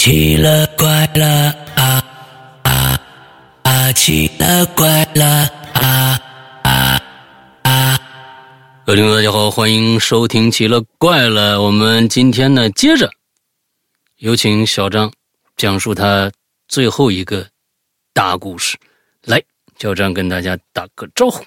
奇了怪了啊啊啊！奇了怪了啊啊啊！各位听众，大家好，欢迎收听《奇了怪了》。我们今天呢，接着有请小张讲述他最后一个大故事。来，小张跟大家打个招呼。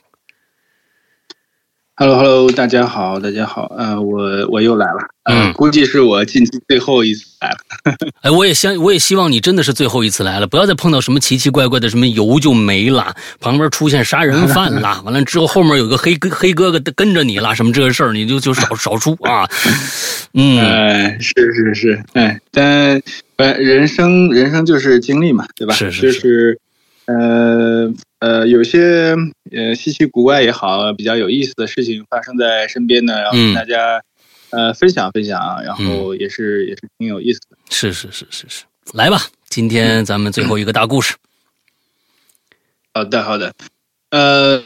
Hello，Hello，大家好，大家好，呃，我我又来了，呃、嗯估计是我近期最后一次来了。哎，我也相，我也希望你真的是最后一次来了，不要再碰到什么奇奇怪怪的，什么油就没了，旁边出现杀人犯啦，完了之后后面有个黑哥黑哥哥跟着你啦，什么这个事儿你就就少 少出啊。嗯，呃，是是是，哎，但呃，人生人生就是经历嘛，对吧？是是就是呃呃，有些呃稀奇古怪也好，比较有意思的事情发生在身边呢，然后大家、呃分享分享，然后也是、也是挺有意思的。是是是是是，来吧，今天咱们最后一个大故事。好的，好的，呃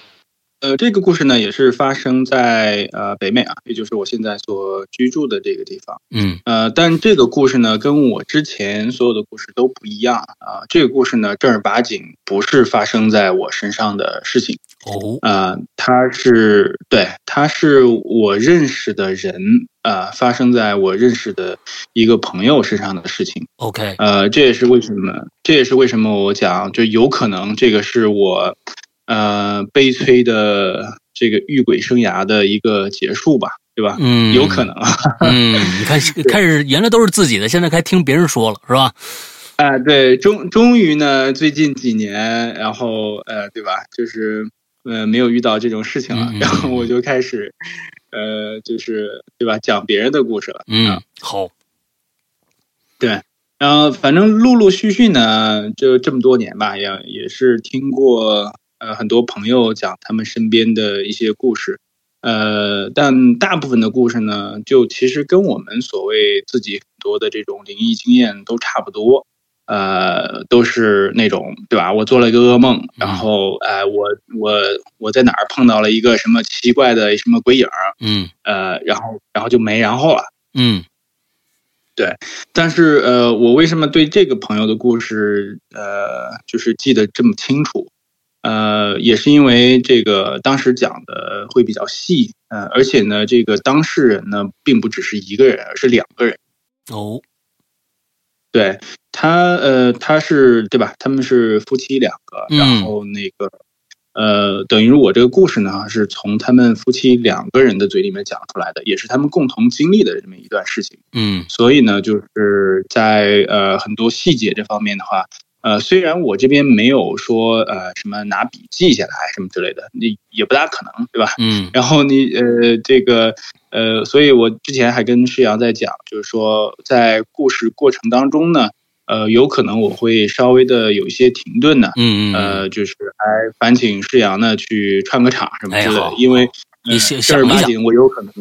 呃，这个故事呢也是发生在呃北美啊，也就是我现在所居住的这个地方。嗯呃，但这个故事呢，跟我之前所有的故事都不一样啊、这个故事呢，正儿八经不是发生在我身上的事情。哦呃，它是对，它是我认识的人，呃，发生在我认识的一个朋友身上的事情。，OK，呃，这也是为什么，这也是为什么我讲，就有可能这个是我呃悲催的这个遇鬼生涯的一个结束吧，对吧？嗯，有可能。嗯，你看 开始原来都是自己的，现在该听别人说了，是吧？啊，对，终终于呢，最近几年，然后呃，对吧？就是呃，没有遇到这种事情了，然后我就开始呃，就是对吧，讲别人的故事了。嗯，好，对，然后反正陆陆续续呢，就这么多年吧，也也是听过呃很多朋友讲他们身边的一些故事，呃，但大部分的故事呢，就其实跟我们所谓自己很多的这种灵异经验都差不多。呃，都是那种对吧？我做了一个噩梦，然后呃，我我我在哪儿碰到了一个什么奇怪的什么鬼影，嗯呃，然后然后就没然后了。嗯对但是呃，我为什么对这个朋友的故事呃，就是记得这么清楚？呃，也是因为这个当时讲的会比较细，呃，而且呢，这个当事人呢，并不只是一个人，而是两个人。哦，对他，呃，他是对吧？他们是夫妻两个，嗯然后那个，呃，等于我这个故事呢，是从他们夫妻两个人的嘴里面讲出来的，也是他们共同经历的这么一段事情。嗯所以呢，就是在呃很多细节这方面的话，呃，虽然我这边没有说呃什么拿笔记下来什么之类的，你也不大可能，对吧？嗯然后你呃这个呃，所以我之前还跟世阳在讲，就是说在故事过程当中呢，呃，有可能我会稍微的有一些停顿呢，嗯嗯，呃，就是还烦请世阳呢去串个场什么之类的，哎因为呃正儿八经我有可能。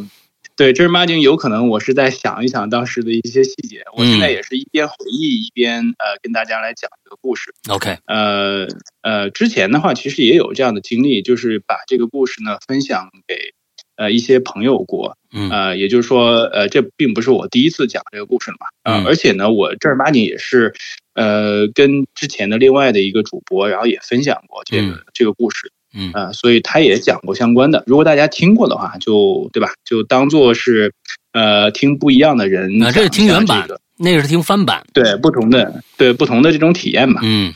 对，正儿八经有可能我是在想一想当时的一些细节，我现在嗯。也是一边回忆一边呃跟大家来讲这个故事。OK，呃呃，之前的话其实也有这样的经历，就是把这个故事呢分享给呃一些朋友过，嗯。呃，也就是说，呃，这并不是我第一次讲这个故事了嘛，呃，嗯。而且呢，我正儿八经也是，呃，跟之前的另外的一个主播，然后也分享过这个、嗯。这个故事，嗯。呃，所以他也讲过相关的。如果大家听过的话，就对吧？就当做是呃听不一样的人啊，这是听原版这个，那个是听翻版，对不同的对不同的这种体验吧。嗯。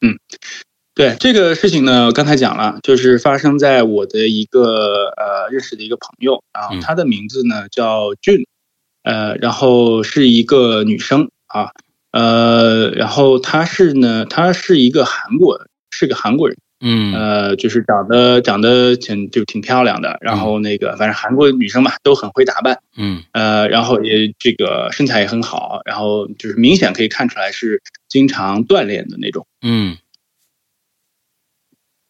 嗯。对这个事情呢，刚才讲了，就是发生在我的一个呃认识的一个朋友，然后嗯。她的名字呢叫俊，呃，然后是一个女生啊，呃，然后她是呢，她是一个韩国，是个韩国人，嗯。呃，就是长得长得挺就挺漂亮的，然后那个反正韩国女生嘛都很会打扮，嗯。呃，然后也这个身材也很好，然后就是明显可以看出来是经常锻炼的那种。嗯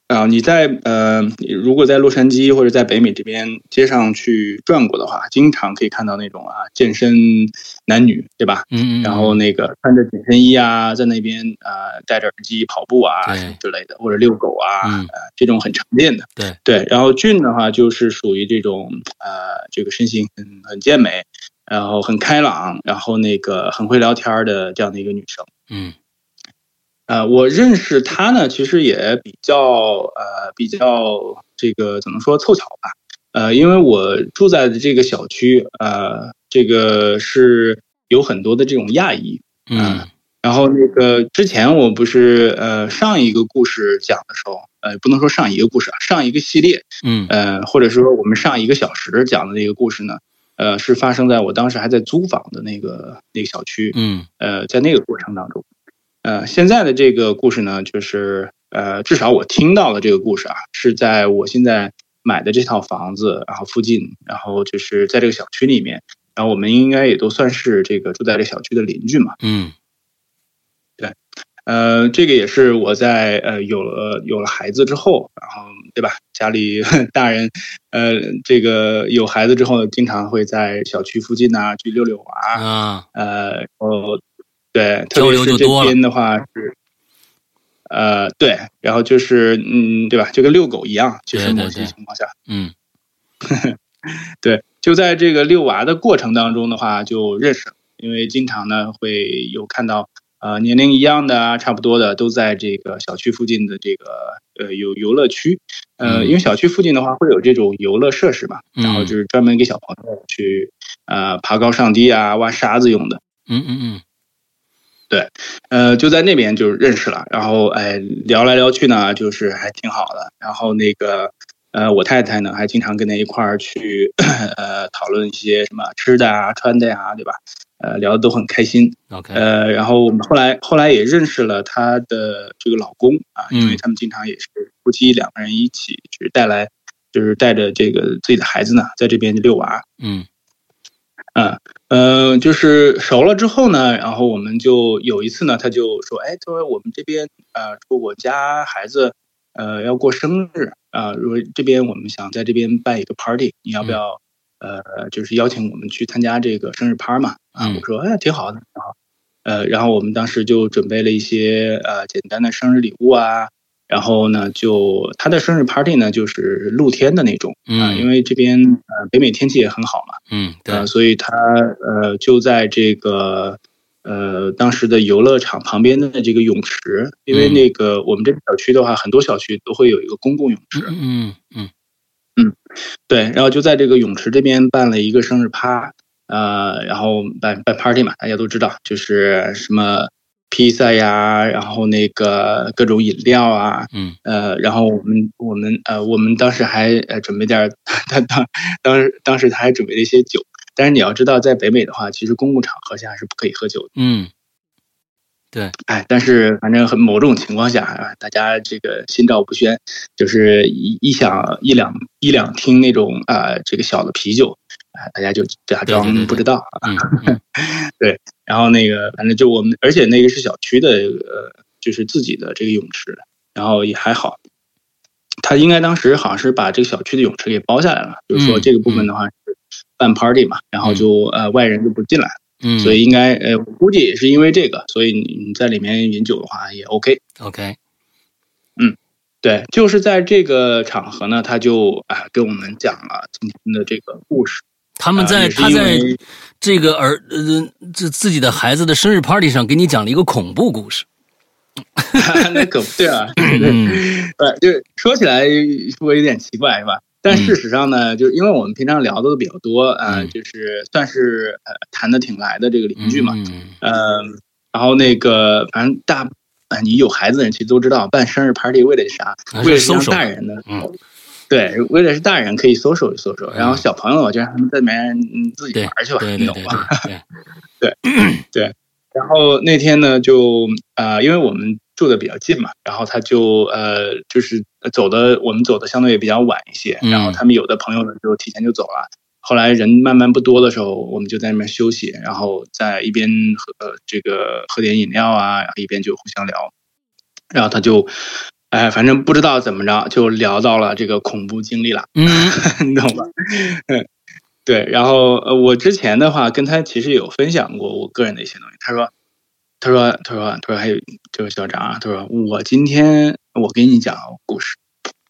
啊，你在呃，如果在洛杉矶或者在北美这边街上去转过的话，经常可以看到那种啊健身男女，对吧？嗯，然后那个穿着紧身衣啊，在那边啊、呃戴着耳机跑步啊之类的，或者遛狗啊，嗯呃，这种很常见的。对对，然后俊的话就是属于这种呃，这个身形很很健美，然后很开朗，然后那个很会聊天的这样的一个女生。嗯，呃，我认识他呢，其实也比较呃比较这个怎么说凑巧吧。呃，因为我住在的这个小区，呃，这个是有很多的这种亚裔。嗯。然后那个之前我不是呃上一个故事讲的时候，呃不能说上一个故事啊，上一个系列，嗯呃或者说我们上一个小时讲的那个故事呢，呃是发生在我当时还在租房的那个那个小区，嗯呃在那个过程当中，呃现在的这个故事呢，就是呃至少我听到的这个故事啊，是在我现在买的这套房子然后附近，然后就是在这个小区里面，然后我们应该也都算是这个住在这小区的邻居嘛，嗯。对呃，这个也是我在呃有了有了孩子之后，然后对吧？家里 大人，呃，这个有孩子之后，经常会在小区附近呐去遛遛娃啊，呃，哦，对，特别是这边的话是，呃，对，然后就是嗯，对吧？就跟遛狗一样，其实某些情况下，嗯，对，就在这个遛娃的过程当中的话，就认识，因为经常呢会有看到。呃，年龄一样的啊，差不多的都在这个小区附近的这个呃有游乐区，呃，因为小区附近的话会有这种游乐设施嘛，然后就是专门给小朋友去呃爬高上低啊、挖沙子用的。嗯嗯嗯，对，呃，就在那边就认识了，然后哎聊来聊去呢，就是还挺好的。然后那个呃，我太太呢还经常跟他一块儿去呃讨论一些什么吃的啊、穿的呀，对吧？呃，聊的都很开心。OK，呃，然后我们后来后来也认识了她的这个老公啊，因为他们经常也是夫妻两个人一起，去带来，就是带着这个自己的孩子呢，在这边遛娃。嗯，啊，呃，就是熟了之后呢，然后我们就有一次呢，他就说，哎，他说我们这边呃，说我家孩子呃要过生日啊，如果这边我们想在这边办一个 party，你要不要？呃，就是邀请我们去参加这个生日趴嘛，啊，我说哎，挺好的，挺好，呃，然后我们当时就准备了一些呃简单的生日礼物啊，然后呢，就他的生日 party 呢就是露天的那种啊，因为这边呃北美天气也很好嘛，嗯，对，所以他呃就在这个呃当时的游乐场旁边的这个泳池，因为那个我们这个小区的话，很多小区都会有一个公共泳池，嗯嗯。嗯，对，然后就在这个泳池这边办了一个生日趴，呃，然后办办 party 嘛，大家都知道，就是什么披萨呀，然后那个各种饮料啊，嗯，呃，然后我们我们呃，我们当时还呃准备点，他当当时当时他还准备了一些酒，但是你要知道，在北美的话，其实公共场合下是不可以喝酒的，嗯。对，哎，但是反正很某种情况下啊，大家这个心照不宣，就是一一想一两一两听那种啊，这个小的啤酒，啊，大家就假装不知道啊。对，然后那个反正就我们，而且那个是小区的呃，就是自己的这个泳池，然后也还好。他应该当时好像是把这个小区的泳池给包下来了，就是说这个部分的话是办 party 嘛，然后就呃外人就不进来。嗯，所以应该呃，我估计也是因为这个，所以你你在里面饮酒的话也 OK。OK，嗯，对，就是在这个场合呢，他就啊给我们讲了今天的这个故事。他们在他在这个儿呃这自己的孩子的生日 party 上给你讲了一个恐怖故事。那可不对啊，对，就是说起来会有点奇怪是吧？但事实上呢，就是因为我们平常聊的都比较多，呃，就是算是呃谈的挺来的这个邻居嘛，嗯，然后那个反正大，呃，你有孩子的人其实都知道，办生日 party 为的是啥？为了让大人呢，嗯，对，为了是大人可以搜索一搜索，然后小朋友就让他们在里面自己玩去吧，你懂吗？对 对，然后那天呢，就呃，因为我们。住的比较近嘛，然后他就呃，就是走的，我们走的相对也比较晚一些，然后他们有的朋友呢就提前就走了。后来人慢慢不多的时候，我们就在那边休息，然后在一边喝这个喝点饮料啊，然后一边就互相聊。然后他就，哎，反正不知道怎么着，就聊到了这个恐怖经历了，嗯，你懂吧？嗯，对。然后呃，我之前的话跟他其实有分享过我个人的一些东西，他说。他说：“他说，他说还有这个校长啊，他说我今天我给你讲故事，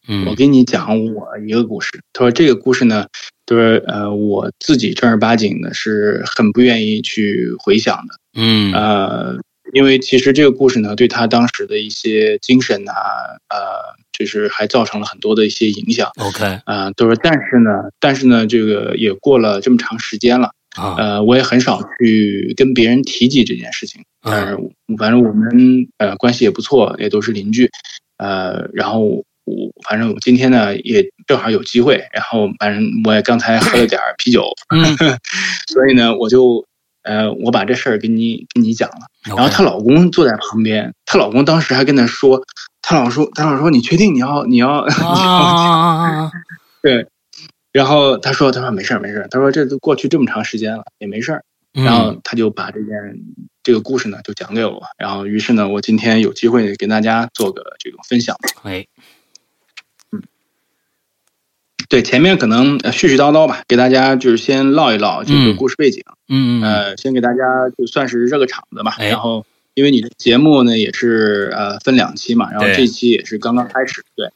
嗯，我给你讲我一个故事。他说这个故事呢，就是呃我自己正儿八经的是很不愿意去回想的。嗯呃，因为其实这个故事呢，对他当时的一些精神啊，呃，就是还造成了很多的一些影响。，OK 啊、都是，但是呢，但是呢，这个也过了这么长时间了，啊，呃，我也很少去跟别人提及这件事情。但是嗯反正我们呃关系也不错，也都是邻居，呃，然后我反正我今天呢也正好有机会，然后反正我也刚才喝了点儿啤酒，嗯 所以呢我就呃我把这事儿跟你跟你讲了。然后她老公坐在旁边，她老公当时还跟她说，她老说，她老说你确定你要你要啊！对，然后她说她说没事儿没事儿，她说这都过去这么长时间了也没事儿，嗯。然后她就把这件这个故事呢就讲给我，然后于是呢我今天有机会给大家做个这种分享。哎，对，前面可能呃絮絮叨叨吧，给大家就是先唠一唠这个嗯。故事背景，嗯嗯呃，先给大家就算是热个场子吧。哎然后，因为你的节目呢也是呃分两期嘛，然后这期也是刚刚开始，对。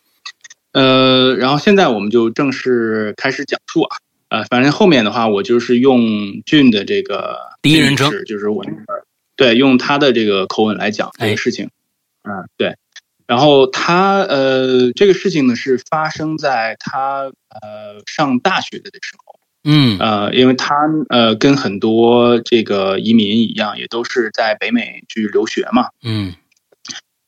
呃，然后现在我们就正式开始讲述啊，呃，反正后面的话我就是用俊的这个第一人称就是我那个对，用他的这个口吻来讲这哎个事情，啊、对。然后他呃，这个事情呢是发生在他呃上大学的时候。嗯呃，因为他呃跟很多这个移民一样，也都是在北美去留学嘛。嗯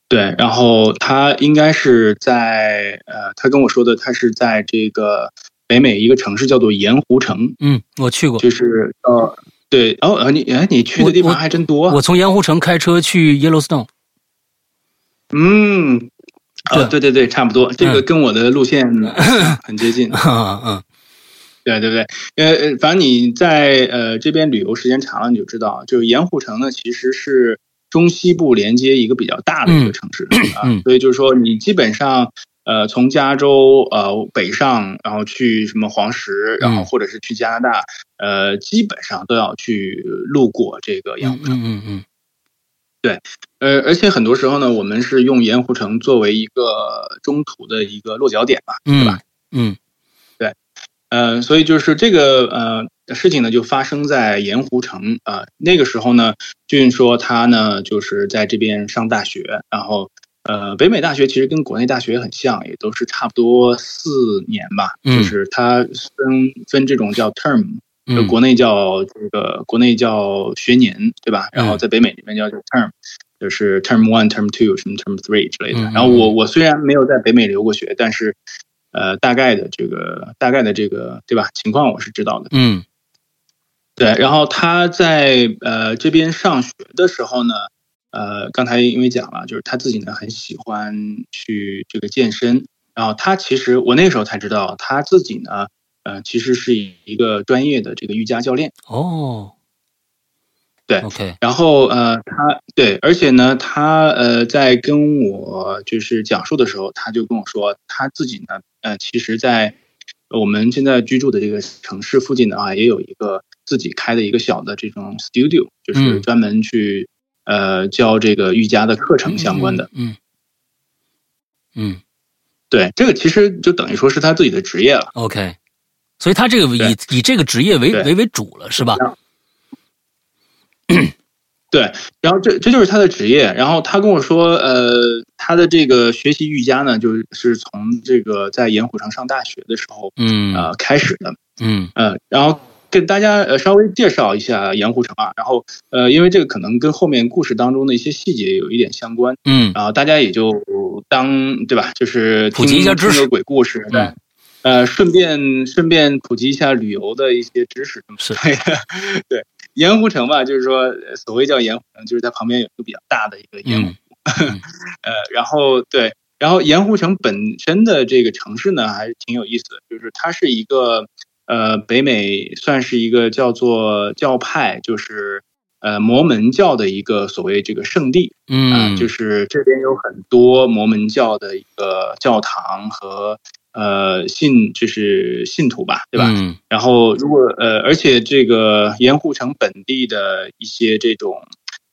对，然后他应该是在呃，他跟我说的，他是在这个北美一个城市叫做盐湖城，嗯，我去过，就是呃，对，哦，呃你哎，你去的地方还真多啊。我从盐湖城开车去 Yellowstone。嗯，啊，对对对，差不多，这个嗯跟我的路线 很接近。嗯嗯对对对，呃呃，反正你在呃这边旅游时间长了，你就知道，就是盐湖城呢，其实是中西部连接一个比较大的一个城市、啊嗯，所以就是说你基本上呃从加州呃北上，然后去什么黄石，然后嗯或者是去加拿大，呃基本上都要去路过这个盐嗯湖城。嗯嗯对呃，而且很多时候呢，我们是用盐湖城作为一个中途的一个落脚点吧，嗯，对吧？嗯呃，所以就是这个呃事情呢，就发生在盐湖城啊、呃那个时候呢，俊说他呢就是在这边上大学，然后呃，北美大学其实跟国内大学很像，也都是差不多四年吧，嗯就是它分分这种叫 term，国内叫这个国内叫学年，对吧？然后在北美这边叫 term。就是 term one、term two、什么 term three 之类的。嗯然后我我虽然没有在北美留过学，但是呃，大概的这个大概的这个对吧情况我是知道的。嗯对，然后他在呃这边上学的时候呢，呃，刚才因为讲了，就是他自己呢很喜欢去这个健身，然后他其实我那个时候才知道他自己呢，呃，其实是一个专业的这个瑜伽教练。哦，对，OK，然后呃，他对，而且呢，他呃在跟我就是讲述的时候，他就跟我说，他自己呢，呃，其实在我们现在居住的这个城市附近的话，也有一个自己开的一个小的这种 studio，就是嗯专门去、呃教这个瑜伽的课程相关的。嗯嗯对，这个其实就等于说是他自己的职业了。，OK，所以他这个以以这个职业为为为主了，是吧？对，然后这这就是他的职业。然后他跟我说，呃，他的这个学习瑜伽呢，就是从这个在盐湖城上大学的时候嗯呃开始的。嗯呃，然后跟大家呃稍微介绍一下盐湖城啊。然后呃，因为这个可能跟后面故事当中的一些细节有一点相关，嗯然后大家也就当对吧，就是普及一下知识鬼故事，对。嗯呃，顺便顺便普及一下旅游的一些知识，是对对，盐湖城吧，就是说呃所谓叫盐湖城，就是它旁边有一个比较大的一个盐湖，嗯 呃，然后对，然后盐湖城本身的这个城市呢，还是挺有意思的，就是它是一个呃北美算是一个叫做教派，就是呃摩门教的一个所谓这个圣地。啊、嗯，就是这边有很多摩门教的一个教堂和呃信就是信徒吧，对吧？嗯然后如果呃，而且这个盐湖城本地的一些这种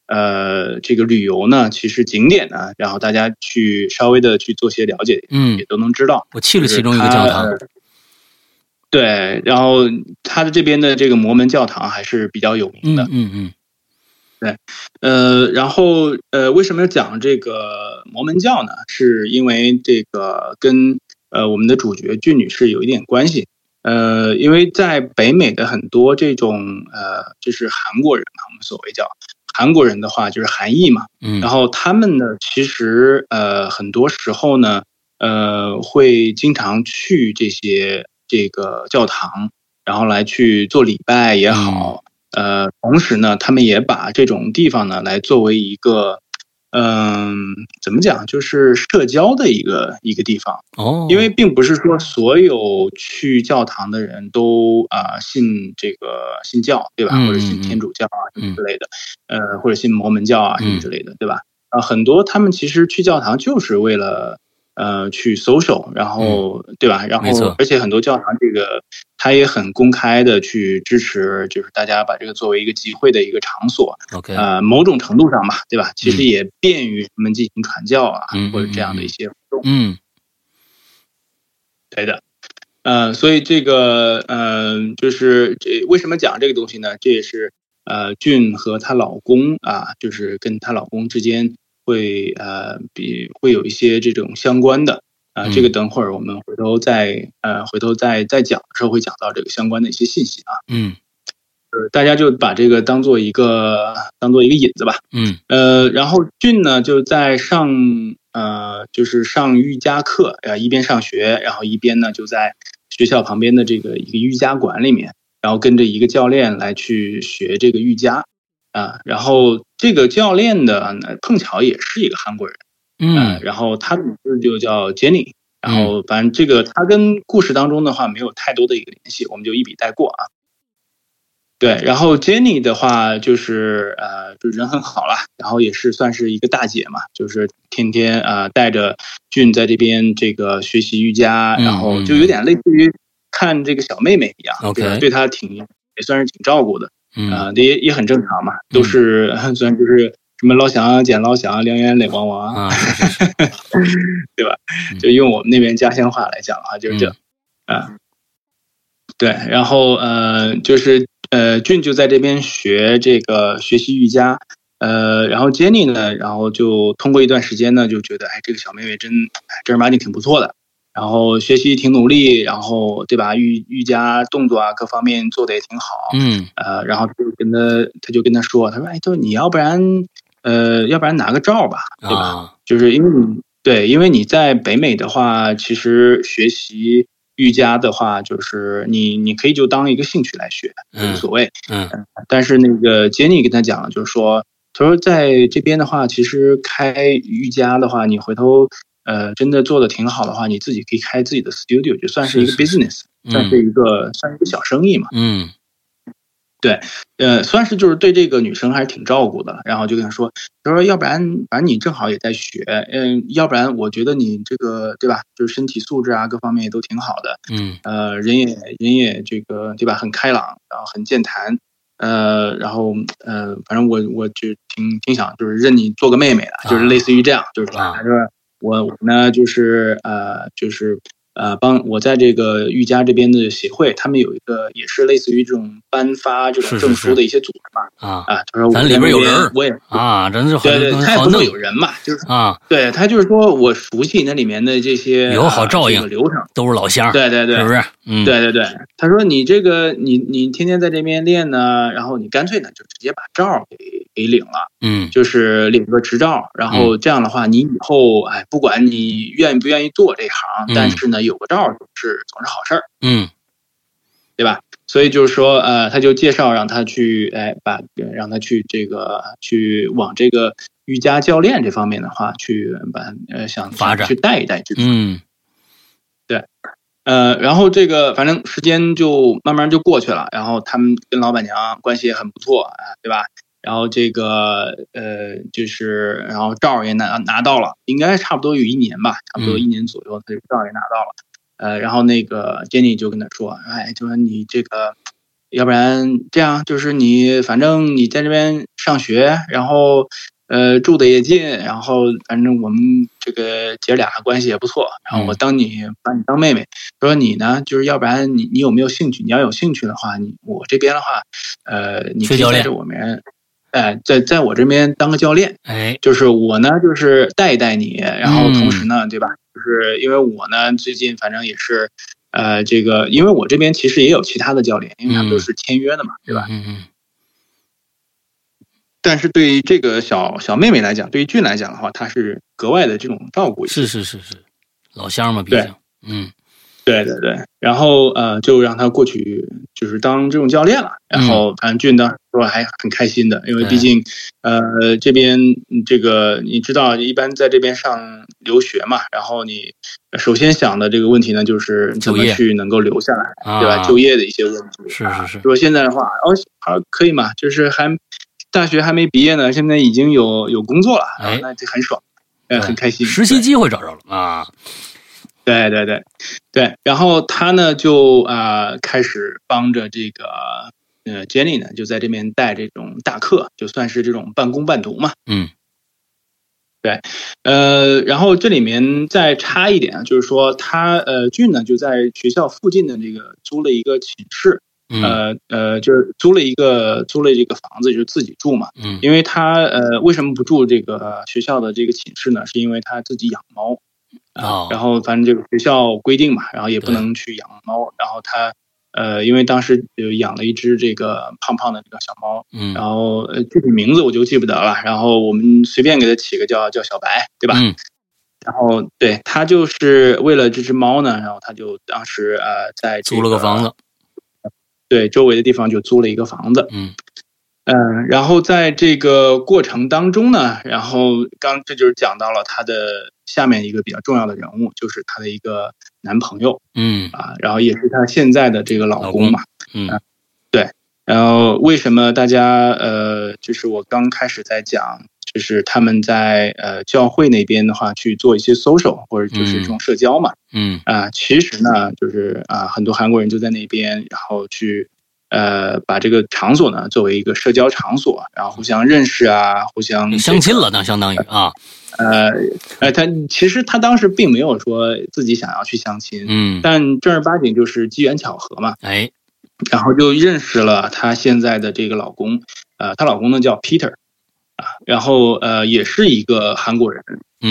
呃这个旅游呢，其实景点呢，然后大家去稍微的去做些了解，嗯也，都能知道。我去了其中一个教堂。对，然后他的这边的这个摩门教堂还是比较有名的。嗯嗯。对，呃，然后呃，为什么要讲这个摩门教呢？是因为这个跟呃我们的主角俊女士有一点关系。呃，因为在北美的很多这种呃，就是韩国人嘛，我们所谓叫韩国人的话，就是韩裔嘛。嗯。然后他们呢，其实呃，很多时候呢，呃，会经常去这些这个教堂，然后来去做礼拜也好。呃，同时呢，他们也把这种地方呢，来作为一个，嗯，怎么讲，就是社交的一个一个地方哦。因为并不是说所有去教堂的人都啊信这个信教，对吧？或者信天主教啊什么之类的，呃，或者信摩门教啊什么之类的，对吧？啊，很多他们其实去教堂就是为了。呃，去搜手，然后对吧？然后，而且很多教堂这个，他也很公开的去支持，就是大家把这个作为一个集会的一个场所。OK，呃，某种程度上吧，对吧？其实也便于他们进行传教啊，或者这样的一些活动。嗯，对的。呃，所以这个，呃，就是这为什么讲这个东西呢？这也是呃，俊和她老公啊，就是跟她老公之间。会呃，比会有一些这种相关的啊，这个等会儿我们回头再呃，回头再再讲的时候会讲到这个相关的一些信息啊。嗯，呃，大家就把这个当做一个当做一个引子吧。嗯，呃，然后俊呢就在上呃，就是上瑜伽课啊，一边上学，然后一边呢就在学校旁边的这个一个瑜伽馆里面，然后跟着一个教练来去学这个瑜伽。啊，然后这个教练的碰巧也是一个韩国人，嗯，然后他的名字就叫 Jenny，然后反正这个他跟故事当中的话没有太多的一个联系，我们就一笔带过啊。对，然后 Jenny 的话就是呃，就人很好了，然后也是算是一个大姐嘛，就是天天啊带着俊在这边这个学习瑜伽，然后就有点类似于看这个小妹妹一样，OK，对她挺也算是挺照顾的。啊，也也很正常嘛，都是 虽然就是什么老乡见老乡，两眼泪汪汪啊，对吧？就用我们那边家乡话来讲的话，就是这啊。对，然后呃，就是呃，俊就在这边学这个学习瑜伽，呃，然后 Jenny 呢，然后就通过一段时间呢，就觉得哎，这个小妹妹真正儿八经挺不错的。然后学习挺努力，然后对吧？瑜瑜伽动作啊，各方面做的也挺好。嗯，呃，然后就跟他，他就跟他说，他说：“哎，就你要不然，呃，要不然拿个照吧，对吧？就是因为你对，因为你在北美的话，其实学习瑜伽的话，就是你你可以就当一个兴趣来学，无所谓。嗯，但是那个杰尼跟他讲了，就是说，他说在这边的话，其实开瑜伽的话，你回头。呃，真的做的挺好的话，你自己可以开自己的 studio，就算是一个 business，算是一个算是一个小生意嘛。嗯，对，呃，算是就是对这个女生还是挺照顾的。然后就跟她说，她说要不然反正你正好也在学，嗯，要不然我觉得你这个对吧，就是身体素质啊各方面也都挺好的。嗯，呃，人也人也这个对吧，很开朗，然后很健谈。呃，然后呃，反正我我就挺挺想就是认你做个妹妹的，就是类似于这样，就是他说。我呢，就是呃，就是呃，帮我在这个瑜伽这边的协会，他们有一个也是类似于这种颁发这种证书的一些组织嘛。啊啊，他说咱里边有人，我也啊，真是对对，他也不能有人嘛，就是啊，对他就是说我熟悉那里面的这些有好照应流程，都是老乡，对对对，是不是？嗯，对对对，他说你这个你你天天在这边练呢，然后你干脆呢就直接把照给。给领了，嗯，就是领个执照，然后这样的话，你以后哎，不管你愿不愿意做这行，但是呢，有个照总是总是好事儿，嗯，对吧？所以就是说，呃，他就介绍让他去，哎，把让他去这个去往这个瑜伽教练这方面的话，去把呃想发展去带一带这种，嗯，对，呃，然后这个反正时间就慢慢就过去了，然后他们跟老板娘关系也很不错啊，对吧？然后这个呃，就是然后照也拿拿到了，应该差不多有一年吧，差不多一年左右，他就照也拿到了。呃，然后那个 Jenny 就跟他说：“哎，就说你这个，要不然这样，就是你反正你在这边上学，然后呃，住的也近，然后反正我们这个姐俩关系也不错，然后我当你把你当妹妹，说你呢，就是要不然你你有没有兴趣？你要有兴趣的话，你我这边的话，呃，你可以在这我们，哎，在在我这边当个教练，哎，就是我呢，就是带一带你，然后同时呢，对吧？就是因为我呢，最近反正也是，呃，这个因为我这边其实也有其他的教练，因为他们都是签约的嘛，对吧？嗯嗯。但是对于这个小小妹妹来讲，对于俊来讲的话，他是格外的这种照顾。是是是是，老乡嘛，毕竟，嗯，对对对。然后呃，就让他过去，就是当这种教练了。然后反正俊当时说还很开心的，因为毕竟呃这边这个你知道，一般在这边上留学嘛，然后你首先想的这个问题呢，就是怎么去能够留下来，对吧？就业的一些问题。是是是。说现在的话，哦，好可以嘛，就是还。大学还没毕业呢，现在已经有有工作了，那就很爽，呃，很开心。实习机会找着了啊！对对对对，然后他呢就啊开始帮着这个呃 Jenny 呢，就在这边带这种大课，就算是这种半工半读嘛。嗯，对，呃，然后这里面再插一点啊，就是说他呃俊呢就在学校附近的这个租了一个寝室。呃呃，就是租了一个租了这个房子，就是自己住嘛。嗯，因为他呃为什么不住这个学校的这个寝室呢？是因为他自己养猫啊。然后反正这个学校规定嘛，然后也不能去养猫。然后他呃，因为当时就养了一只这个胖胖的这个小猫。嗯，然后呃具体名字我就记不得了。然后我们随便给它起个叫叫小白，对吧？嗯。然后对他就是为了这只猫呢，然后他就当时呃在租了个房子。对，周围的地方就租了一个房子。嗯嗯，然后在这个过程当中呢，然后刚这就是讲到了他的下面一个比较重要的人物，就是他的一个男朋友。嗯啊，然后也是他现在的这个老公嘛。嗯，对。然后为什么大家呃，就是我刚开始在讲。就是他们在呃教会那边的话去做一些 social 或者就是这种社交嘛，嗯啊，其实呢就是啊很多韩国人就在那边，然后去呃把这个场所呢作为一个社交场所，然后互相认识啊，互相相亲了，那相当于啊，呃呃他其实他当时并没有说自己想要去相亲，嗯，但正儿八经就是机缘巧合嘛，哎，然后就认识了她现在的这个老公，呃，她老公呢叫 Peter。然后呃，也是一个韩国人，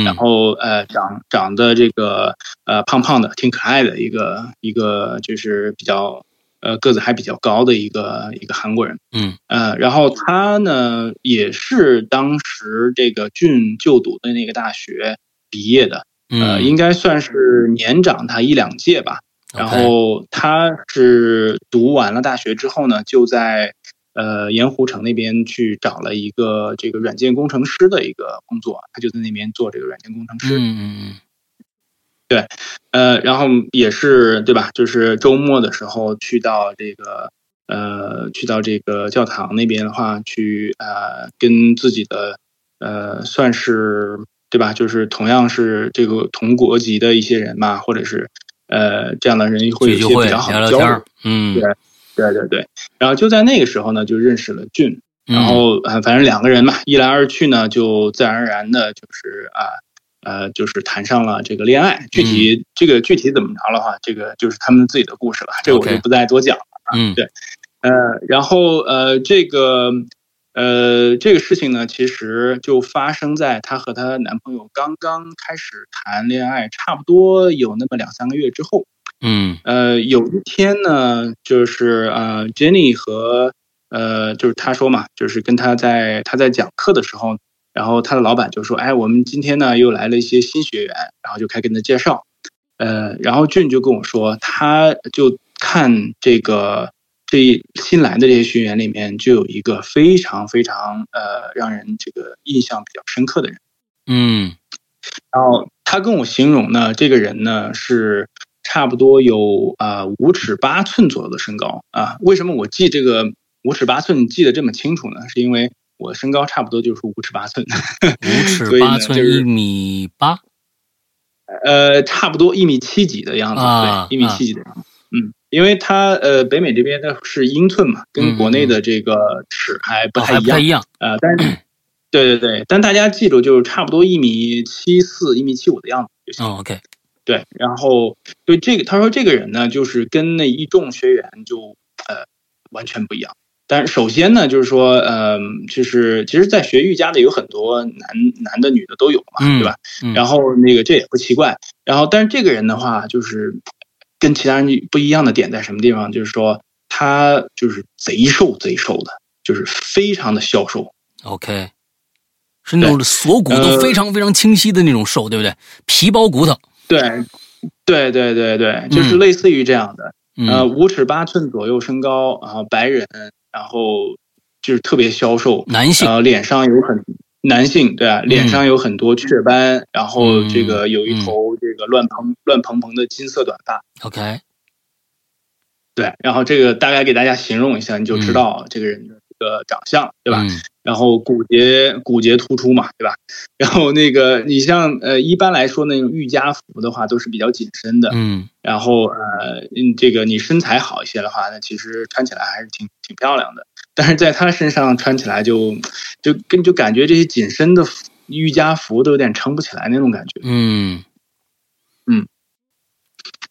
然后呃，长长得这个呃胖胖的，挺可爱的一个一个，就是比较呃个子还比较高的一个一个韩国人，嗯呃，然后他呢也是当时这个俊就读的那个大学毕业的，呃，应该算是年长他一两届吧。然后他是读完了大学之后呢，就在。呃，盐湖城那边去找了一个这个软件工程师的一个工作，他就在那边做这个软件工程师。嗯嗯嗯，对，呃，然后也是对吧？就是周末的时候去到这个呃，去到这个教堂那边的话，去呃，跟自己的呃，算是对吧？就是同样是这个同国籍的一些人嘛，或者是呃这样的人会有一些比较好的交流。嗯，对。对对对，然后就在那个时候呢，就认识了俊，然后反正两个人嘛，一来二去呢，就自然而然的，就是啊呃，就是谈上了这个恋爱。具体这个具体怎么着了哈，这个就是他们自己的故事了，这个我就不再多讲了。嗯，对，呃，然后呃，这个呃，这个事情呢，其实就发生在她和她男朋友刚刚开始谈恋爱，差不多有那么两三个月之后。嗯，呃，有一天呢，就是呃，Jenny 和呃，就是他说嘛，就是跟他在他在讲课的时候，然后他的老板就说，哎，我们今天呢又来了一些新学员，然后就开始跟他介绍，呃，然后俊就跟我说，他就看这个这新来的这些学员里面，就有一个非常非常呃让人这个印象比较深刻的人，嗯，然后他跟我形容呢，这个人呢是。差不多有啊五尺八寸左右的身高啊，为什么我记这个五尺八寸记得这么清楚呢？是因为我身高差不多就是五尺八寸，五尺八寸一米八，呃，差不多一米七几的样子，对，一米七几的样子。嗯，因为它呃北美这边的是英寸嘛，跟国内的这个尺还不太一样，一样呃，但是 对对对，但大家记住，就是差不多一米七四、一米七五的样子就行。哦，OK，对，然后对这个，他说这个人呢，就是跟那一众学员就呃完全不一样。但是首先呢，就是说，呃，就是其实，在学瑜伽的有很多男男的、女的都有嘛，对吧？然后那个这也不奇怪。然后，但是这个人的话，就是跟其他人不一样的点在什么地方？就是说，他就是贼瘦贼瘦的，就是非常的消瘦。OK，是那种锁骨都非常非常清晰的那种瘦，对不对？皮包骨头。对，对对对对，就是类似于这样的。呃，五尺八寸左右身高，然后白人。然后就是特别消瘦，男性，呃，脸上有很男性，对啊，脸上有很多雀斑，然后这个有一头这个乱蓬乱蓬蓬的金色短发。OK，对，然后这个大概给大家形容一下，你就知道这个人个长相，对吧？然后骨节骨节突出嘛，对吧？然后那个你像呃，一般来说那种瑜伽服的话都是比较紧身的，嗯。然后呃，嗯，这个你身材好一些的话，那其实穿起来还是挺挺漂亮的。但是在他身上穿起来就就跟就感觉这些紧身的瑜伽服都有点撑不起来那种感觉。嗯嗯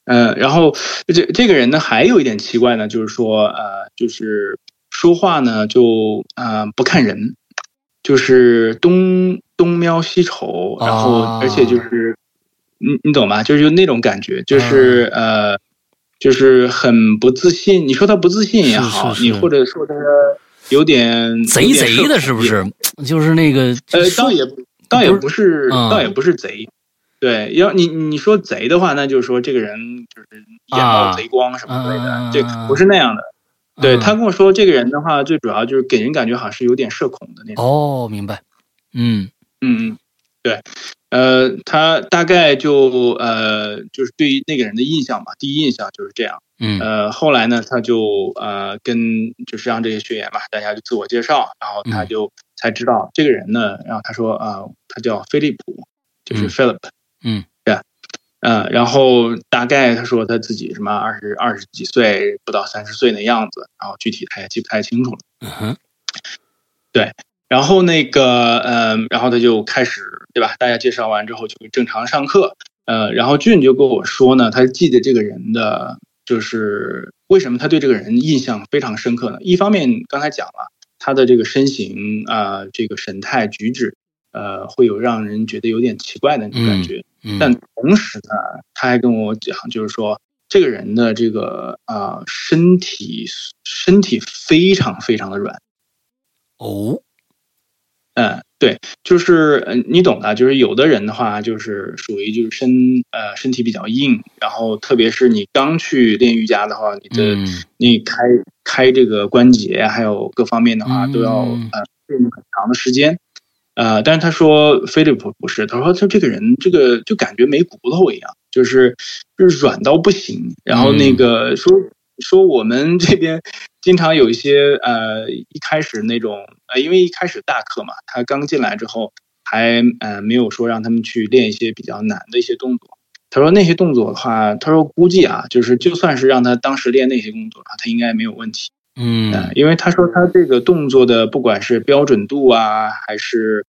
呃，然后这这个人呢还有一点奇怪呢，就是说呃，就是说话呢就呃不看人，就是东东瞄西瞅，然后而且就是你你懂吗？就是那种感觉，就是呃。就是很不自信，你说他不自信也好，你或者说他有点贼贼的，是不是？就是那个呃，倒也倒也不是，倒也不是贼。对，要你你说贼的话，那就是说这个人就是眼冒贼光什么之类的，这不是那样的。对他跟我说，这个人的话，最主要就是给人感觉好像是有点社恐的那种。哦，明白。嗯嗯嗯，对。呃，他大概就呃，就是对于那个人的印象吧，第一印象就是这样。嗯，呃，后来呢，他就呃跟就是让这些学员嘛，大家就自我介绍，然后他就才知道这个人呢，然后他说啊，他叫菲利普，就是 Philip。嗯，对，呃，然后大概他说他自己什么二十二十几岁，不到三十岁的样子，然后具体他也记不太清楚了。嗯哼，对。然后那个，嗯，然后他就开始，对吧？大家介绍完之后就正常上课，呃，然后俊就跟我说呢，他记得这个人的，就是为什么他对这个人印象非常深刻呢？一方面刚才讲了他的这个身形啊，这个神态举止，呃，会有让人觉得有点奇怪的那种感觉。嗯。但同时呢，他还跟我讲，就是说这个人的这个啊，身体身体非常非常的软。哦。嗯，对，就是嗯，你懂的，就是有的人的话，就是属于就是身呃身体比较硬，然后特别是你刚去练瑜伽的话，你的你开开这个关节还有各方面的话，都要呃用很长的时间，呃，但是他说菲利普不是，他说他这个人这个就感觉没骨头一样，就是就是软到不行，然后那个说。说我们这边经常有一些呃，一开始那种呃，因为一开始大课嘛，他刚进来之后还呃没有说让他们去练一些比较难的一些动作。他说那些动作的话，他说估计啊，就是就算是让他当时练那些动作啊，他应该没有问题。嗯，因为他说他这个动作的不管是标准度啊，还是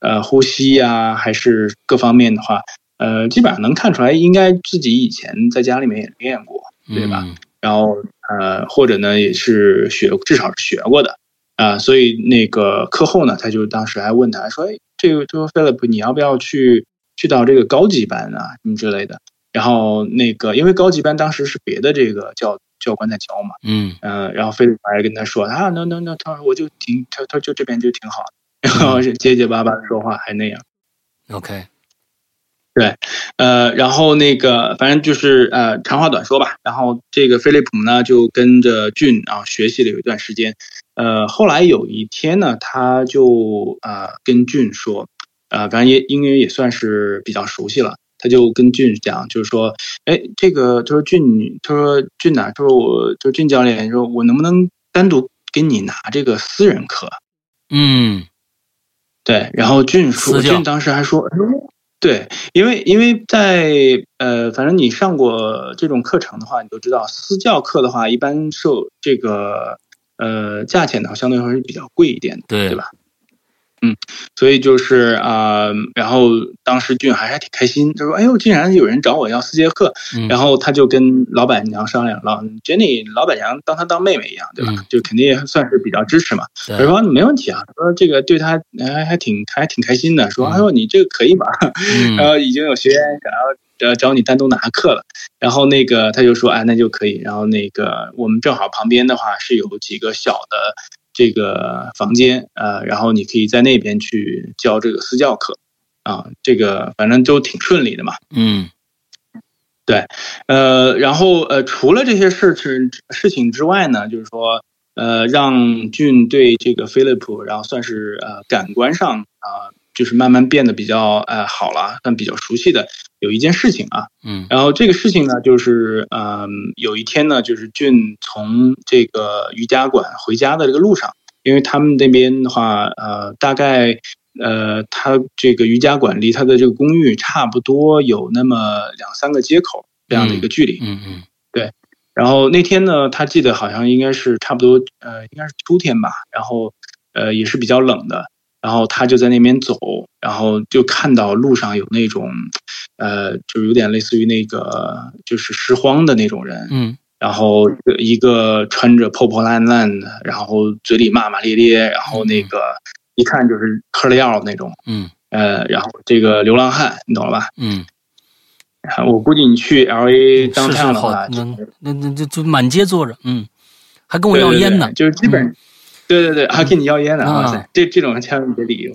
呃呼吸啊，还是各方面的话，呃，基本上能看出来，应该自己以前在家里面也练过，对吧？然后呃，或者呢，也是学，至少是学过的啊，所以那个课后呢，他就当时还问他说：“哎，这个这个 Philip，你要不要去去到这个高级班啊，什么之类的？”然后那个因为高级班当时是别的这个教教官在教嘛，嗯嗯，然后菲利普还跟他说：“啊，那那那，他说我就挺他他就这边就挺好，然后是结结巴巴的说话，还那样。”OK。对，呃，然后那个，反正就是呃，长话短说吧。然后这个菲利普呢，就跟着俊啊学习了有一段时间。呃，后来有一天呢，他就呃跟俊说，呃，反正也因为也算是比较熟悉了，他就跟俊讲，就是说，哎，这个他说俊，他说俊呐，他说我就俊教练说，我能不能单独给你拿这个私人课？嗯，对。然后俊说，俊当时还说。对，因为因为在呃，反正你上过这种课程的话，你都知道私教课的话，一般受这个呃价钱呢，相对来说是比较贵一点的，对对吧？嗯，所以就是啊，然后当时俊还还挺开心，他说：“哎呦，竟然有人找我要四节课。”然后他就跟老板娘商量，老 Jenny 老板娘当他当妹妹一样，对吧？就肯定也算是比较支持嘛。他说：“没问题啊。”他说：“这个对他还还挺还挺开心的。”说：“哎呦，你这个可以吧？” 然后已经有学员想要呃找你单独拿课了。然后那个他就说：“哎，那就可以。”然后那个我们正好旁边的话是有几个小的。这个房间，呃，然后你可以在那边去教这个私教课，啊，这个反正都挺顺利的嘛。嗯，对，呃，然后呃，除了这些事情事情之外呢，就是说，呃，让俊对这个飞利浦，然后算是呃感官上啊。就是慢慢变得比较呃好了，但比较熟悉的有一件事情啊，嗯，然后这个事情呢，就是嗯，有一天呢，就是俊从这个瑜伽馆回家的这个路上，因为他们那边的话，呃，大概呃，他这个瑜伽馆离他的这个公寓差不多有那么两三个街口这样的一个距离，嗯嗯，对，然后那天呢，他记得好像应该是差不多呃，应该是秋天吧，然后呃，也是比较冷的。然后他就在那边走，然后就看到路上有那种，呃，就有点类似于那个就是拾荒的那种人，嗯，然后一个穿着破破烂烂的，然后嘴里骂骂咧咧，然后那个一看就是嗑了药那种，嗯，呃，然后这个流浪汉，你懂了吧？嗯，我估计你去 L A 当趟的话，那那那就就满街坐着，嗯，还跟我要烟呢，就是基本。对对对，还给你要烟呢！哇塞，这这种人千万别理，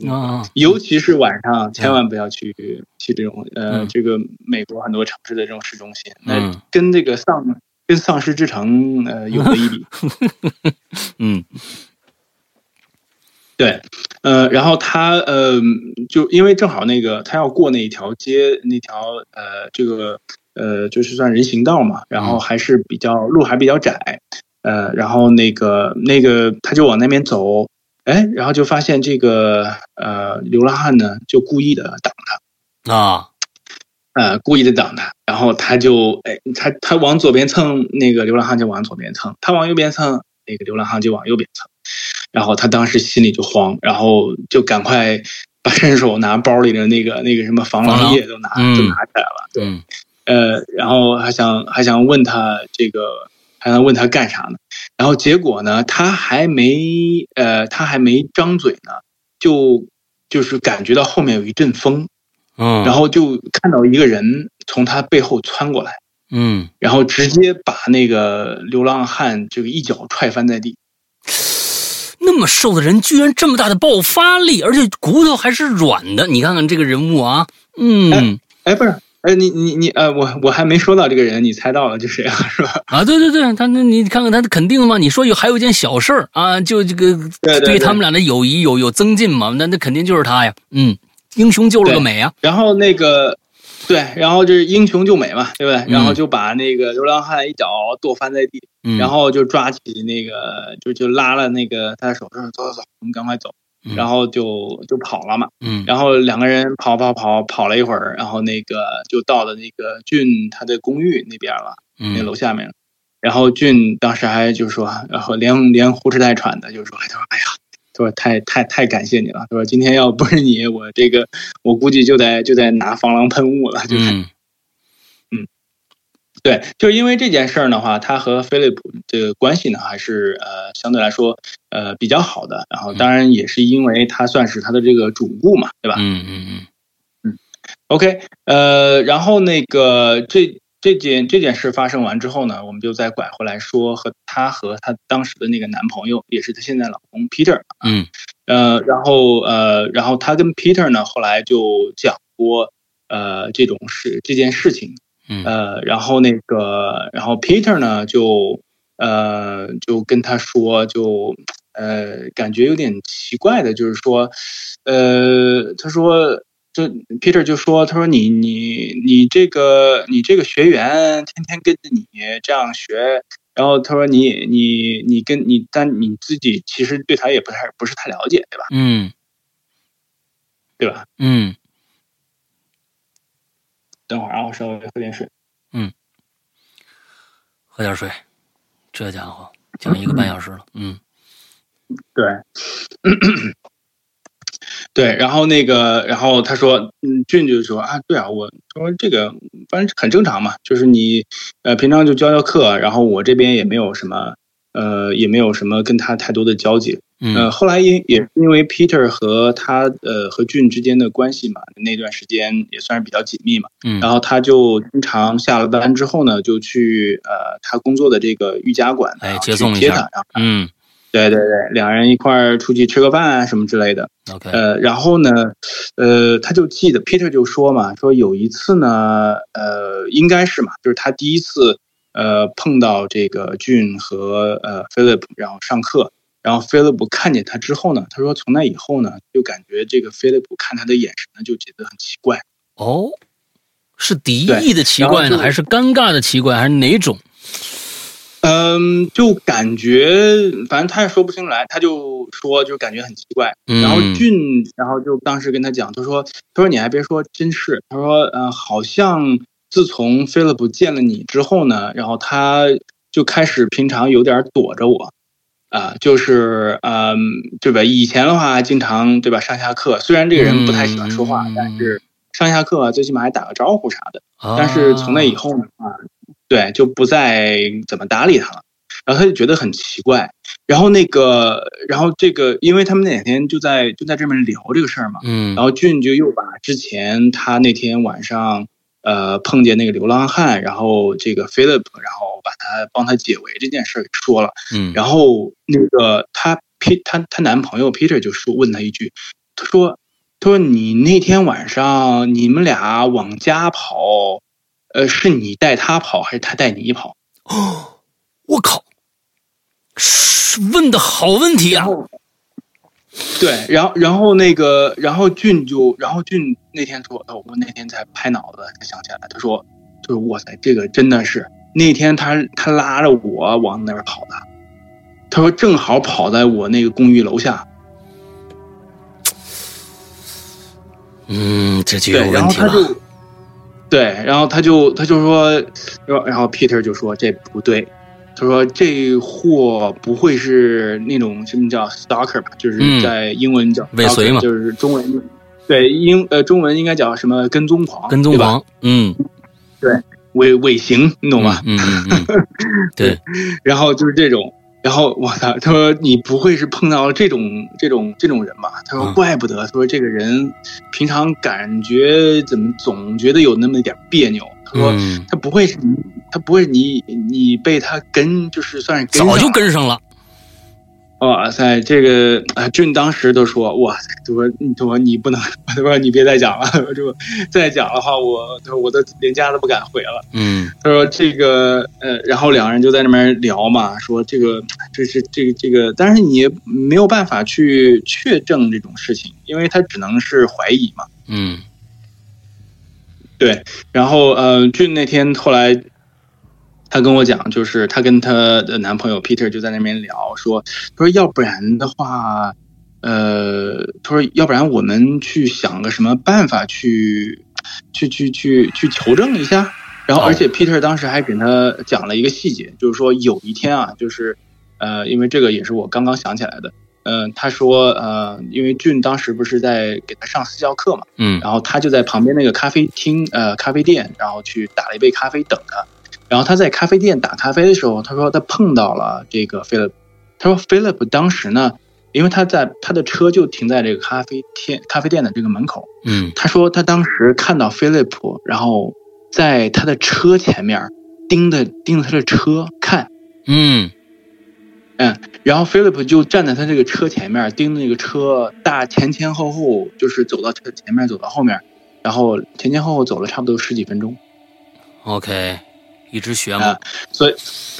尤其是晚上，千万不要去去这种呃，这个美国很多城市的这种市中心，那跟这个丧跟丧尸之城呃有得一比。嗯，对，呃，然后他呃，就因为正好那个他要过那一条街，那条呃，这个呃，就是算人行道嘛，然后还是比较路还比较窄。呃，然后那个那个他就往那边走，哎，然后就发现这个呃流浪汉呢，就故意的挡他啊，呃，故意的挡他，然后他就哎，他他往左边蹭，那个流浪汉就往左边蹭，他往右边蹭，那个流浪汉就往右边蹭，然后他当时心里就慌，然后就赶快把伸手拿包里的那个那个什么防狼液都拿就拿起来了，对，呃，然后还想还想问他这个。还能问他干啥呢？然后结果呢？他还没呃，他还没张嘴呢，就就是感觉到后面有一阵风，嗯，然后就看到一个人从他背后窜过来，嗯，然后直接把那个流浪汉这个一脚踹翻在地。那么瘦的人居然这么大的爆发力，而且骨头还是软的。你看看这个人物啊，嗯，哎，不是。哎，你你你呃，我我还没说到这个人，你猜到了就谁啊？是吧？啊，对对对，他那你看看他肯定嘛？你说有还有一件小事儿啊，就这个对他们俩的友谊有有增进嘛？那那肯定就是他呀，嗯，英雄救了个美啊。然后那个对，然后就是英雄救美嘛，对不对？然后就把那个流浪汉一脚跺翻在地，然后就抓起那个就就拉了那个他的手，说走走走，我们赶快走。然后就就跑了嘛，嗯，然后两个人跑跑跑跑了一会儿，然后那个就到了那个俊他的公寓那边了，那楼下面。然后俊当时还就说，然后连连呼哧带喘的就说，他说哎呀，他说太太太感谢你了，他说今天要不是你，我这个我估计就得就得拿防狼喷雾了，就是。对，就是因为这件事儿的话，他和菲利普这个关系呢，还是呃相对来说呃比较好的。然后当然也是因为他算是他的这个主顾嘛，对吧？嗯嗯嗯嗯。OK，呃，然后那个这这件这件事发生完之后呢，我们就再拐回来说和她和她当时的那个男朋友，也是她现在老公 Peter。嗯。呃，然后呃，然后她跟 Peter 呢后来就讲过呃这种事这件事情。呃，然后那个，然后 Peter 呢，就呃，就跟他说，就呃，感觉有点奇怪的，就是说，呃，他说，就 Peter 就说，他说你你你这个你这个学员天天跟着你这样学，然后他说你你你跟你但你自己其实对他也不太不是太了解，对吧？嗯，对吧？嗯。等会儿啊，我稍微喝点水。嗯，喝点水。这家伙讲一个半小时了。嗯，对，对，然后那个，然后他说，嗯，俊就说啊，对啊，我说这个反正很正常嘛，就是你呃平常就教教课，然后我这边也没有什么呃也没有什么跟他太多的交集。嗯，后来因也因为 Peter 和他呃和俊之间的关系嘛，那段时间也算是比较紧密嘛。嗯，然后他就经常下了班之后呢，就去呃他工作的这个瑜伽馆，哎，接送一下，嗯。对对对，两人一块儿出去吃个饭啊什么之类的。OK，呃，然后呢，呃，他就记得 Peter 就说嘛，说有一次呢，呃，应该是嘛，就是他第一次呃碰到这个俊和呃 Philip，然后上课，然后 Philip 看见他之后呢，他说从那以后呢，就感觉这个 Philip 看他的眼神呢就觉得很奇怪。哦，是敌意的奇怪呢，还是尴尬的奇怪，还是哪种？嗯，就感觉反正他也说不清来，他就说就感觉很奇怪。然后俊，然后就当时跟他讲，他说他说你还别说，真是他说呃，好像自从菲利普见了你之后呢，然后他就开始平常有点躲着我啊，就是嗯，对吧？以前的话经常对吧？上下课虽然这个人不太喜欢说话，但是上下课最起码还打个招呼啥的。但是从那以后呢啊。对，就不再怎么搭理他了，然后他就觉得很奇怪，然后那个，然后这个，因为他们那两天就在就在这边聊这个事儿嘛，嗯，然后俊就又把之前他那天晚上呃碰见那个流浪汉，然后这个 Philip，然后把他帮他解围这件事儿给说了，嗯，然后那个他 P 他她男朋友 Peter 就说问他一句，他说他说你那天晚上你们俩往家跑。呃，是你带他跑还是他带你跑？哦，我靠，问的好问题啊！对，然后然后那个，然后俊就，然后俊那天说，哦，我那天才拍脑子才想起来，他说，就是哇塞，这个真的是那天他他拉着我往那边跑的，他说正好跑在我那个公寓楼下。嗯，这就有问题了。对，然后他就他就说，然后 Peter 就说这不对，他说这货不会是那种什么叫 stalker 吧？就是在英文叫尾随嘛，就是中文对英呃中文应该叫什么跟踪狂？跟踪狂，嗯，对，尾尾行，你懂吗？嗯嗯嗯，对，然后就是这种。然后我操，他说你不会是碰到了这种这种这种人吧？他说怪不得，他说这个人平常感觉怎么总觉得有那么一点别扭。他说他不会是你，他不会你你被他跟就是算是早就跟上了。哇塞，这个啊，俊当时都说哇塞，他说你他说你不能，他说你别再讲了，就再讲的话，我他说我都连家都不敢回了。嗯，他说这个呃，然后两个人就在那边聊嘛，说这个这是这个这个，但是你没有办法去确证这种事情，因为他只能是怀疑嘛。嗯，对，然后呃，俊那天后来。她跟我讲，就是她跟她的男朋友 Peter 就在那边聊，说，他说要不然的话，呃，他说要不然我们去想个什么办法去，去去去去求证一下。然后，而且 Peter 当时还给他讲了一个细节，就是说有一天啊，就是呃，因为这个也是我刚刚想起来的，嗯，他说呃，因为俊当时不是在给他上私教课嘛，嗯，然后他就在旁边那个咖啡厅呃咖啡店，然后去打了一杯咖啡等他。然后他在咖啡店打咖啡的时候，他说他碰到了这个 Philip。他说 Philip 当时呢，因为他在他的车就停在这个咖啡店咖啡店的这个门口。嗯，他说他当时看到 Philip，然后在他的车前面盯着盯着他的车看。嗯嗯，然后 Philip 就站在他这个车前面盯着那个车，大前前后后就是走到车前面，走到后面，然后前前后后走了差不多十几分钟。OK。一直学嘛，所以，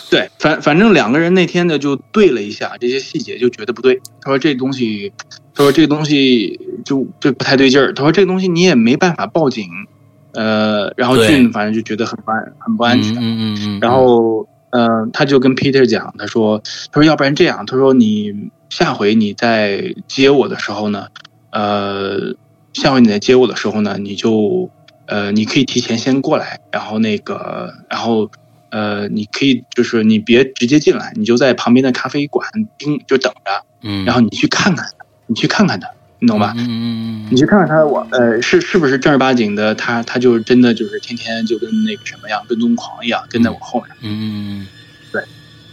对，反反正两个人那天呢就对了一下这些细节，就觉得不对。他说这东西，他说这东西就就不太对劲儿。他说这东西你也没办法报警，呃，然后俊反正就觉得很不安，很不安全。嗯嗯嗯。然后，呃，他就跟 Peter 讲，他说，他说要不然这样，他说你下回你在接我的时候呢，呃，下回你在接我的时候呢，你就。呃，你可以提前先过来，然后那个，然后，呃，你可以就是你别直接进来，你就在旁边的咖啡馆盯，就等着，嗯，然后你去看看，你去看看他，你懂吧？嗯嗯你去看看他，我呃是是不是正儿八经的，他他就真的就是天天就跟那个什么样跟踪狂一样跟在我后面。嗯嗯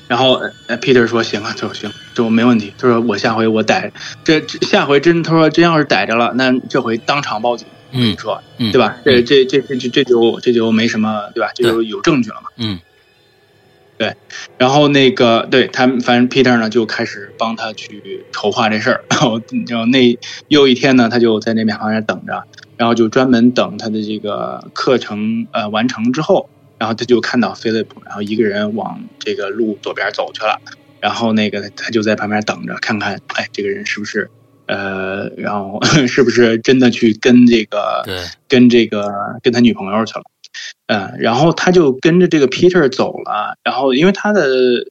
然后呃，Peter 说行啊，他说行，这我没问题。他说我下回我逮这这下回真他说真要是逮着了，那这回当场报警。嗯你说嗯，对吧？这这这这这这就这就没什么对吧？这就有证据了嘛。嗯对然后那个对他们，反正 Peter 呢就开始帮他去筹划这事儿。然后然后那又一天呢，他就在那边旁边等着，然后就专门等他的这个课程呃完成之后，然后他就看到 Philip，然后一个人往这个路左边走去了。然后那个他就在旁边等着，看看哎这个人是不是呃，然后 是不是真的去跟这个对，跟这个跟他女朋友去了，嗯，然后他就跟着这个 Peter 走了，然后因为他的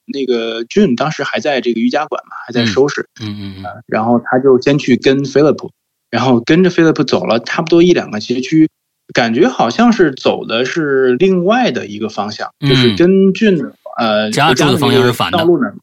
那个 June 当时还在这个瑜伽馆嘛，还在收拾，嗯嗯嗯然后他就先去跟 Philip，然后跟着 Philip 走了差不多一两个街区，感觉好像是走的是另外的一个方向，嗯就是跟 June 呃家住的方向是反的道路那儿，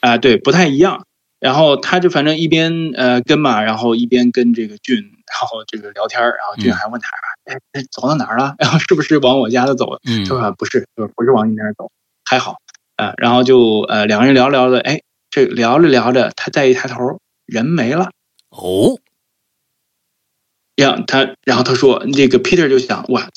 啊、对，不太一样。然后他就反正一边呃跟嘛，然后一边跟这个俊，然后这个聊天儿然后俊嗯还问他，哎、哎，走到哪儿了？然后是不是往我家的走？嗯他说不是，不是不是往你那儿走，还好，呃，然后就呃两个人聊着聊着，哎，这聊着聊着，他再一抬头，人没了。哦，让他，然后他说，这个 Peter 就想，哇，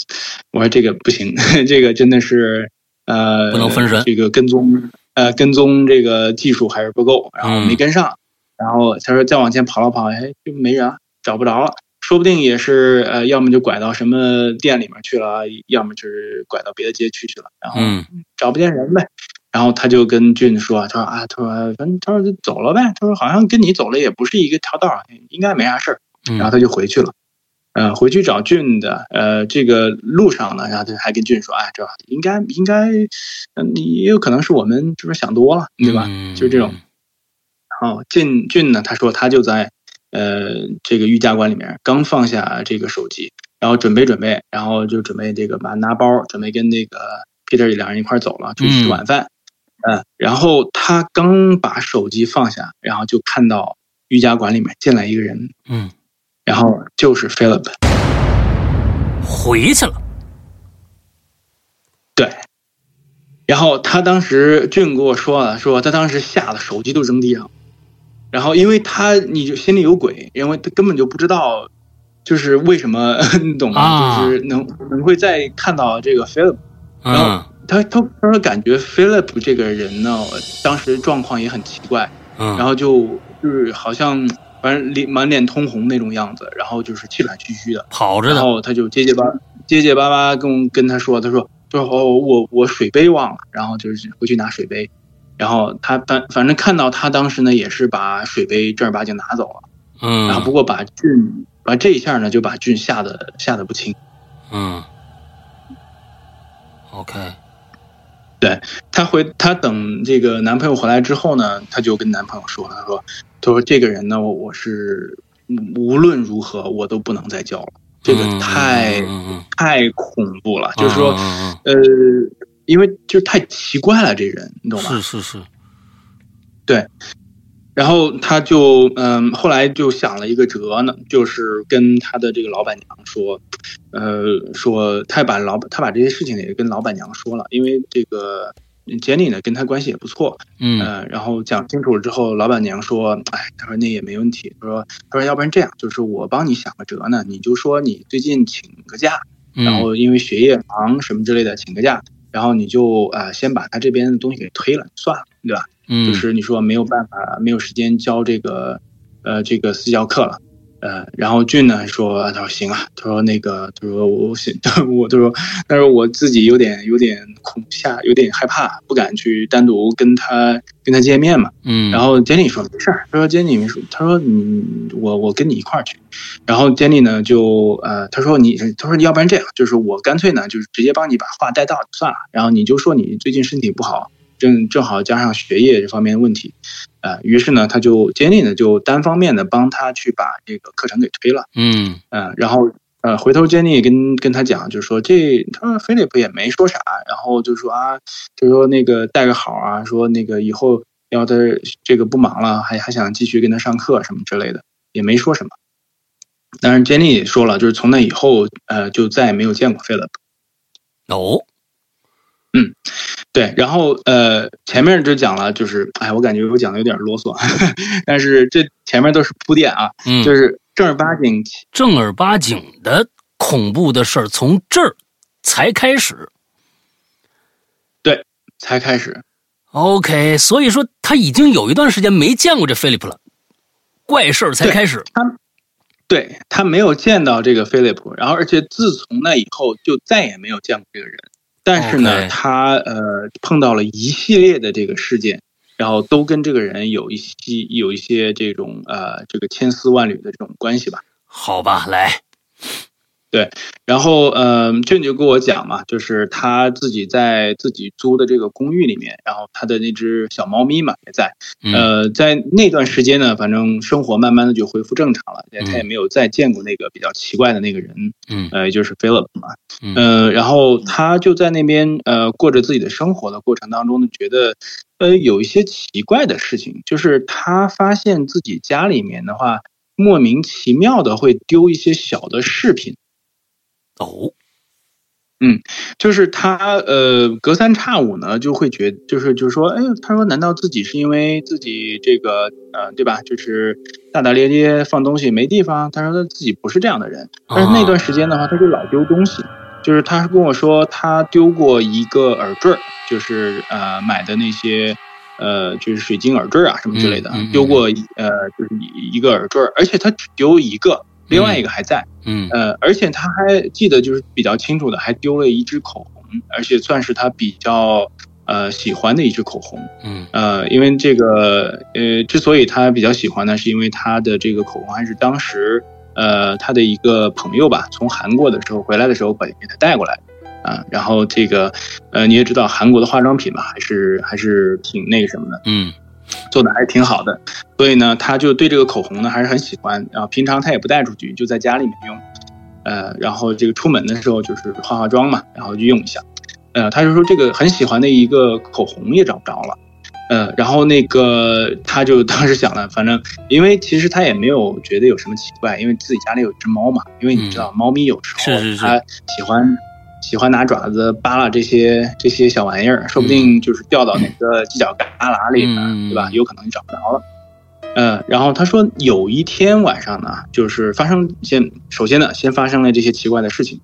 我说这个不行，这个真的是呃，不能分神这个跟踪呃跟踪这个技术还是不够，然后没跟上，然后他说再往前跑了跑，哎，就没人了，找不着了。说不定也是呃，要么就拐到什么店里面去了，要么就是拐到别的街区去了，然后嗯找不见人呗。然后他就跟俊说：“他说啊，他说反正他说就走了呗。他说好像跟你走了也不是一个条道，应该没啥事儿。然后嗯他就回去了。呃，回去找俊的，呃，这个路上呢，然后他还跟俊说：“哎，这应该应该，嗯，也有可能是我们是不是想多了，对吧？嗯就是这种。然后俊俊呢，他说他就在呃这个瑜伽馆里面刚放下这个手机，然后准备准备，然后就准备这个把拿包，准备跟那个 Peter 两人一块走了，出去吃晚饭。嗯、然后他刚把手机放下，然后就看到瑜伽馆里面进来一个人，嗯，然后就是 Philip。回去了，对，然后他当时俊跟我说了，说他当时吓得手机都扔地上，然后因为他你就心里有鬼，因为他根本就不知道，就是为什么 你懂吗？啊？就是能能会再看到这个 Philip，然后嗯。他他他说感觉 Philip 这个人呢，当时状况也很奇怪，嗯，然后就就是好像反正脸满脸通红那种样子，然后就是气喘吁吁的，跑着的，后他就结结巴结结巴巴跟跟他说，他说他说哦我我水杯忘了，然后就是回去拿水杯，然后他反反正看到他当时呢也是把水杯正儿八经拿走了，嗯。然后嗯不过把俊把这一下呢就把俊吓得吓得不轻，嗯，OK，她回她等这个男朋友回来之后呢，她就跟男朋友说，她说她说这个人呢我我是无论如何我都不能再交了，这个嗯太、太恐怖了，就是说。嗯呃，因为就是太奇怪了，这人你懂吗？是？是是是，然后他就嗯，后来就想了一个辙呢，就是跟他的这个老板娘说，呃，说他把老板他把这些事情也跟老板娘说了，因为这个 Jenny 呢跟他关系也不错，嗯。呃，然后讲清楚了之后，老板娘说，哎，他说那也没问题，他说他说要不然这样，就是我帮你想个辙呢，你就说你最近请个假，然嗯后因为学业忙什么之类的请个假，然后你就呃先把他这边的东西给推了，算了，对吧？嗯就是你说没有办法，没有时间教这个呃这个私教课了，呃，然后俊呢说，他说行啊，他说那个，他说我行，我他说，但是我自己有点有点恐吓，有点害怕，不敢去单独跟他跟他见面嘛。嗯，然后 Jenny 说没事儿，他说 Jenny 说，他说你我我跟你一块儿去。然后 Jenny 呢就呃他说你他说要不然这样，就是我干脆呢就是直接帮你把话带到就算了，然后你就说你最近身体不好，正正好加上学业这方面的问题，呃，于是呢他就 Jenny 呢就单方面的帮他去把这个课程给推了，嗯嗯、然后。呃，回头 Jenny 跟跟他讲，就是说这，他说 Philip 也没说啥，然后就说啊，就说那个带个好啊，说那个以后要他这个不忙了，还还想继续跟他上课什么之类的。也没说什么。但是，Jenny 也说了，就是从那以后，呃，就再也没有见过 Philip。哦，嗯，对，然后呃，前面就讲了，就是哎，我感觉我讲的有点啰嗦，但是这前面都是铺垫啊，嗯，就是正儿八经、正儿八经的恐怖的事儿从这儿才开始，对，才开始。OK，所以说他已经有一段时间没见过这 Philip 了，怪事儿才开始。他对他没有见到这个 Philip，然后而且自从那以后就再也没有见过这个人。但是呢，他呃碰到了一系列的这个事件，然后都跟这个人有一些有一些这种呃这个千丝万缕的这种关系吧。好吧，来。对，然后嗯，俊就跟我讲嘛，就是他自己在自己租的这个公寓里面，然后他的那只小猫咪嘛也在，呃，在那段时间呢，反正生活慢慢的就恢复正常了，他也没有再见过那个比较奇怪的那个人，嗯，呃，就是 Philip 嘛，嗯，然后他就在那边呃过着自己的生活的过程当中呢，觉得呃有一些奇怪的事情，就是他发现自己家里面的话，莫名其妙的会丢一些小的饰品。哦，嗯，就是他呃，隔三差五呢就会觉，就是就是说，哎，他说，难道自己是因为自己这个呃，对吧？就是大大咧咧放东西没地方。他说他自己不是这样的人，但是那段时间的话，他就老丢东西。就是他跟我说，他丢过一个耳坠就是呃买的那些呃就是水晶耳坠啊什么之类的，丢过呃就是一个耳坠而且他只丢一个。另外一个还在，嗯，呃，而且他还记得就是比较清楚的，还丢了一支口红，而且算是他比较呃喜欢的一支口红，嗯，呃，因为这个呃，之所以他比较喜欢呢，是因为他的这个口红还是当时呃他的一个朋友吧，从韩国的时候回来的时候把给他带过来，啊，然后这个呃你也知道韩国的化妆品嘛，还是还是挺那个什么的，嗯。做的还是挺好的，所以呢，他就对这个口红呢还是很喜欢。然后平常他也不带出去，就在家里面用。呃，然后这个出门的时候就是化化妆嘛，然后就用一下。呃，他就说这个很喜欢的一个口红也找不着了。呃，然后那个他就当时想了，反正因为其实他也没有觉得有什么奇怪，因为自己家里有只猫嘛。因为你知道，猫咪有时候它喜欢。喜欢拿爪子扒拉这些这些小玩意儿，说不定就是掉到哪个犄角旮旯里了，对吧？有可能你找不着了。嗯，然后他说有一天晚上呢，就是发生先首先呢，先发生了这些奇怪的事情。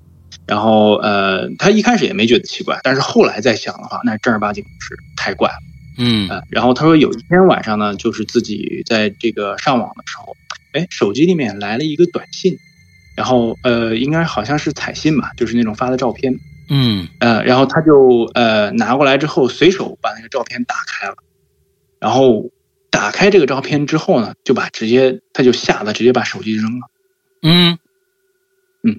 然后呃，他一开始也没觉得奇怪，但是后来再想的话，那正儿八经是太怪了。嗯，然后他说有一天晚上呢，就是自己在这个上网的时候，哎，手机里面来了一个短信。然后呃，应该好像是彩信吧，就是那种发的照片。嗯，呃，然后他就呃拿过来之后，随手把那个照片打开了。然后打开这个照片之后呢，就把直接他就吓得直接把手机扔了。嗯嗯，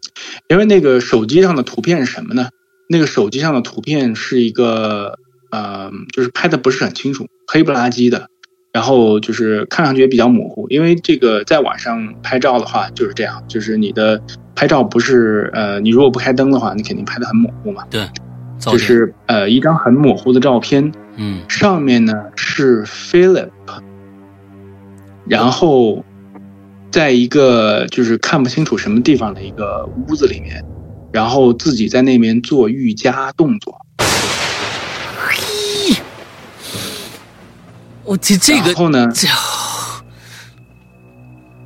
因为那个手机上的图片是什么呢？那个手机上的图片是一个呃，就是拍的不是很清楚，黑不拉几的。然后就是看上去也比较模糊，因为这个在晚上拍照的话就是这样，就是你的拍照不是呃，你如果不开灯的话，你肯定拍的很模糊嘛。对，就是呃一张很模糊的照片，嗯，上面呢是 Philip，然后在一个就是看不清楚什么地方的一个屋子里面，然后自己在那边做瑜伽动作。我这这个，然后呢？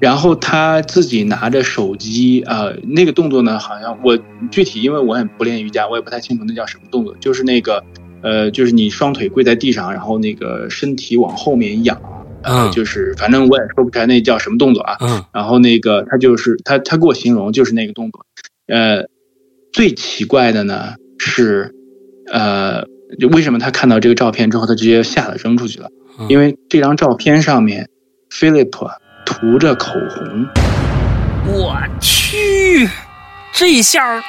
然后他自己拿着手机啊，那个动作呢，好像我具体，因为我也不练瑜伽，我也不太清楚那叫什么动作。就是那个，呃，就是你双腿跪在地上，然后那个身体往后面仰，嗯，就是反正我也说不出来那叫什么动作啊。嗯，然后那个他就是他他给我形容就是那个动作，呃，最奇怪的呢是，呃，为什么他看到这个照片之后，他直接吓得扔出去了？因为这张照片上面，Philip 涂着口红。我去，这一下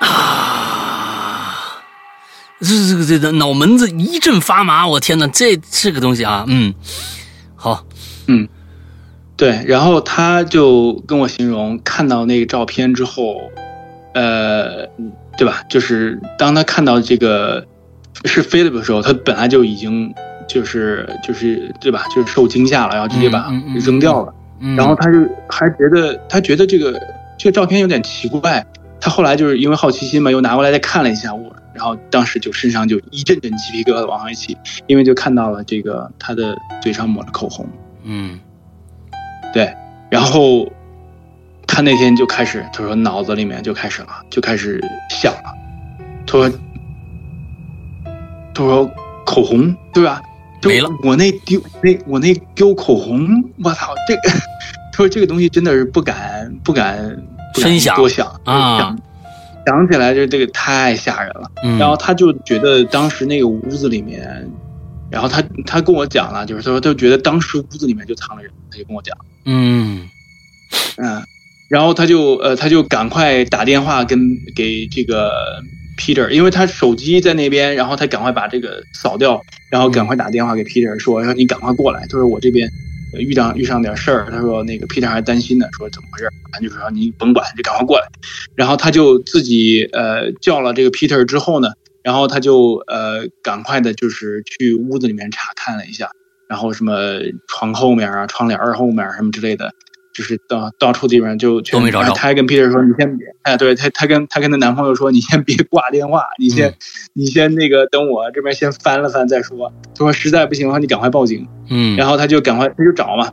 啊，这这个这个脑门子一阵发麻。我天哪，这这个东西啊，嗯，好，嗯，对。然后他就跟我形容，看到那个照片之后，呃，对吧？就是当他看到这个。是 Philip 的时候，他本来就已经就是就是对吧？就是受惊吓了，然后直接把扔掉了。嗯然后他就还觉得他觉得这个这个照片有点奇怪，他后来就是因为好奇心嘛，又拿过来再看了一下我，然后当时就身上就一阵阵鸡皮疙瘩往上一起，因为就看到了这个他的嘴上抹了口红，嗯对，然后他那天就开始，他说脑子里面就开始了，就开始想了，他说他说口红对吧？就没了。我那丢那我那丢口红，我操，这个他说这个东西真的是不敢不敢不敢深想。多想啊。想想起来就这个太吓人了。嗯，然后他就觉得当时那个屋子里面，然后他他跟我讲了，就是他说他就觉得当时屋子里面就藏了人，他就跟我讲，嗯。嗯，然后他就呃他就赶快打电话跟给这个 Peter，因为他手机在那边，然后他赶快把这个扫掉，然后赶快打电话给 Peter 说说你赶快过来，他说我这边。遇到遇上点事儿，他说那个 Peter 还担心呢，说怎么回事？他就说你甭管，就赶快过来。然后他就自己呃叫了这个 Peter 之后呢，然后他就呃赶快的就是去屋子里面查看了一下，然后什么床后面啊、窗帘后面什么之类的，就是到到处地方就全都没找着他还跟 Peter 说：“你先别，哎，对他他跟他跟她男朋友说：你先别挂电话，你先、嗯 你先那个等我这边先翻了翻再说。他说实在不行的话，你赶快报警。嗯，然后他就赶快他就找嘛，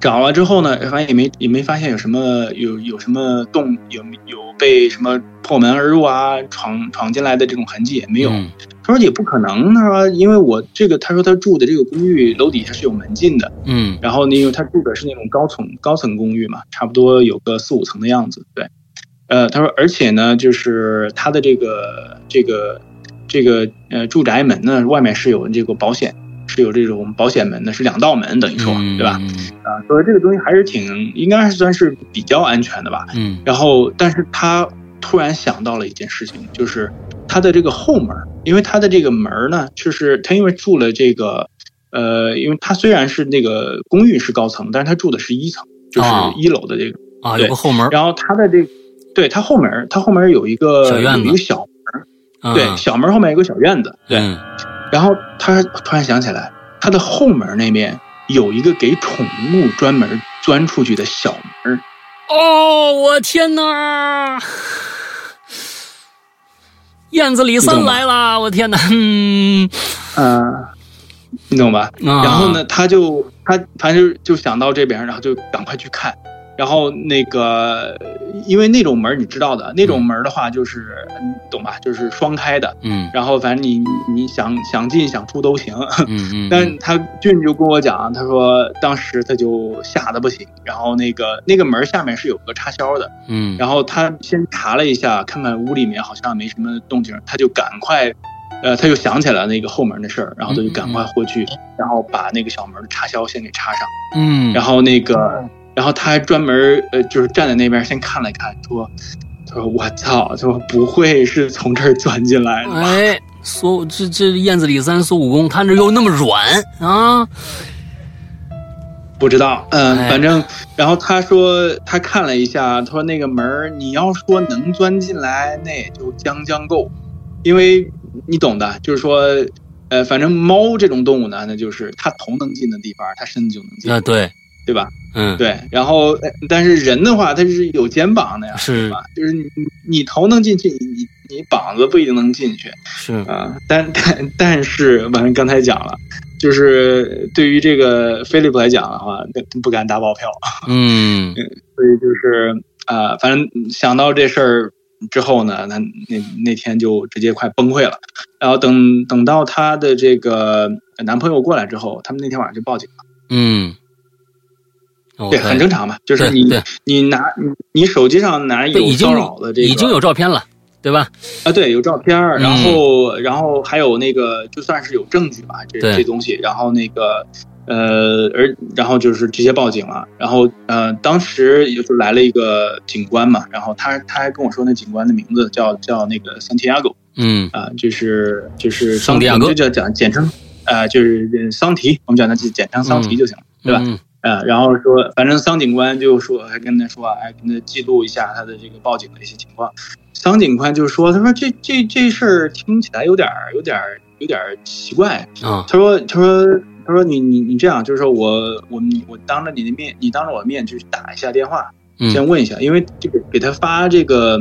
找了之后呢，发现也没也没发现有什么有有什么动有有被什么破门而入啊闯闯进来的这种痕迹也没有。嗯他说也不可能，他说因为我这个他说他住的这个公寓楼底下是有门禁的，嗯然后呢因为他住的是那种高层高层公寓嘛，差不多有个四五层的样子，对。呃，他说，而且呢，就是他的这个这个这个呃住宅门呢，外面是有这个保险，是有这种保险门的，是两道门，等于说，嗯对吧？？啊，所以这个东西还是挺应该是算是比较安全的吧。嗯然后，但是他突然想到了一件事情，就是他的这个后门，因为他的这个门呢，就是他因为住了这个，呃，因为他虽然是那个公寓是高层，但是他住的是一层，就是啊一楼的这个。啊，对有个后门，然后他的这，对他后门，他后门有一个小院子有一个小嗯对，小门后面有个小院子，对。嗯然后他突然想起来，他的后门那边有一个给宠物专门钻出去的小门儿。哦，我天哪！燕子李三来啦，我天哪！嗯，嗯，你懂吧？啊然后呢，他就他反正就想到这边，然后就赶快去看。然后那个，因为那种门你知道的，那种门的话就是，你懂吧？就是双开的。嗯然后反正你你想想进想出都行。嗯嗯，但他俊就跟我讲，他说当时他就吓得不行，然后那个那个门下面是有个插销的，嗯然后他先查了一下，看看屋里面好像没什么动静，他就赶快，呃，他就想起来那个后门的事儿，然后他就赶快过去，然后把那个小门的插销先给插上，嗯，然后那个，然后他还专门呃，就是站在那边先看了看，说，他说我操，他说不会是从这儿钻进来的吧？哎，说这这燕子李三孙悟空，他这又那么软啊？不知道，嗯，哎反正，然后他说他看了一下，他说那个门儿你要说能钻进来，那也就将将够，因为你懂的，就是说，呃，反正猫这种动物呢，那就是它头能进的地方，它身子就能进，啊，对，对吧？嗯，对，然后，呃但是人的话，他是有肩膀的呀，是吧？就是你你你头能进去，你你你膀子不一定能进去，是，啊，但但但是，反正刚才讲了，就是对于这个菲利普来讲的话，不敢打保票，嗯 所以就是啊、反正想到这事儿之后呢，他那那天就直接快崩溃了。然后等等到她的这个男朋友过来之后，他们那天晚上就报警了。嗯，对，很正常嘛，就是你你拿你你手机上拿有骚扰的这个，已经有照片了，对吧？啊，对，有照片然后、然后还有那个，就算是有证据吧，这这东西，然后那个呃，而然后就是直接报警了，然后呃，当时也就来了一个警官嘛，然后他他还跟我说那警官的名字叫叫那个桑提亚戈嗯。啊，就是就是桑迪亚哥我们就叫讲简称啊、就是桑提，我们讲它简称桑提就行了，对吧？嗯呃，然后说，反正桑警官就说，还跟他说，哎，跟他记录一下他的这个报警的一些情况。桑警官就说，他说这这这事儿听起来有点儿有点儿有点奇怪啊。他说他说他说你你你这样，就是说我我我当着你的面，你当着我的面去打一下电话，先问一下，因为这个给他发这个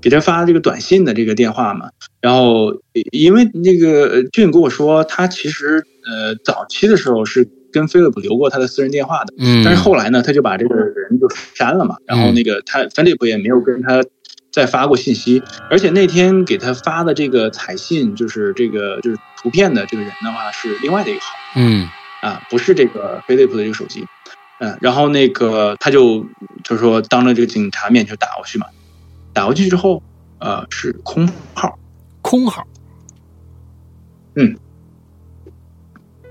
给他发这个短信的这个电话嘛。然后因为那个俊跟我说，他其实呃早期的时候是。跟菲利普留过他的私人电话的，嗯，但是后来呢，他就把这个人就删了嘛。然后那个他菲利普也没有跟他再发过信息，而且那天给他发的这个彩信，就是这个就是图片的这个人的话是另外的一个号，嗯，啊，不是这个菲利普的这个手机，嗯，然后那个他就就是说当着这个警察面就打过去嘛，打过去之后，呃，是空号，空号，嗯。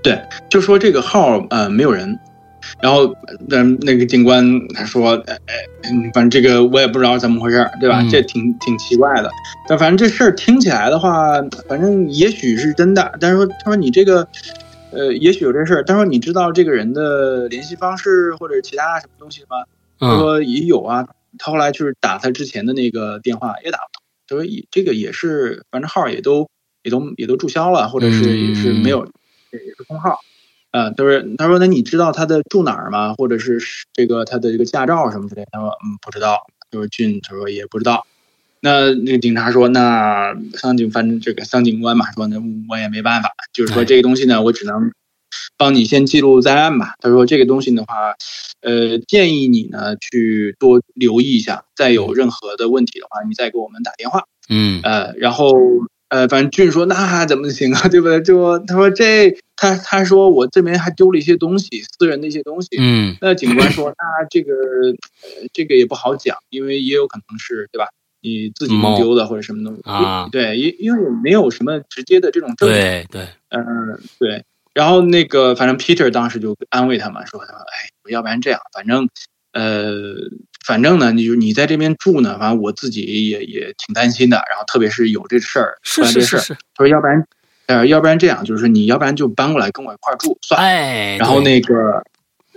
对，就说这个号呃没有人，然后那那个警官他说，哎哎，反正这个我也不知道怎么回事对吧？这挺挺奇怪的。但反正这事儿听起来的话，反正也许是真的。但是说他说你这个呃，也许有这事儿。他说你知道这个人的联系方式或者其他什么东西吗？他说也有啊。他后来就是打他之前的那个电话也打不通。他说也这个也是，反正号也都也都也都注销了，或者是也是没有。也是空号，嗯，都是他说，那你知道他的住哪儿吗？或者是这个他的这个驾照什么之类？他说，嗯，不知道。就是俊，他说也不知道。那那个警察说，那桑警反正这个桑警官嘛，说那我也没办法，就是说这个东西呢，我只能帮你先记录在案吧。他说这个东西的话，呃，建议你呢去多留意一下，再有任何的问题的话，你再给我们打电话。嗯，呃，然后。呃，反正俊说那怎么行啊，对不对？就他说这他他说我这边还丢了一些东西，私人的一些东西。嗯，那警官说那这个呃这个也不好讲，因为也有可能是对吧？你自己弄丢的或者什么东西啊？对，因因为也没有什么直接的这种证据。对对，嗯对。然后那个反正 Peter 当时就安慰他嘛，说他说哎，要不然这样，反正呃。反正呢，你就你在这边住呢，反正我自己也也挺担心的。然后特别是有这事儿，是是是，他说要不然，呃，要不然这样，就是你要不然就搬过来跟我一块儿住算。哎，然后那个，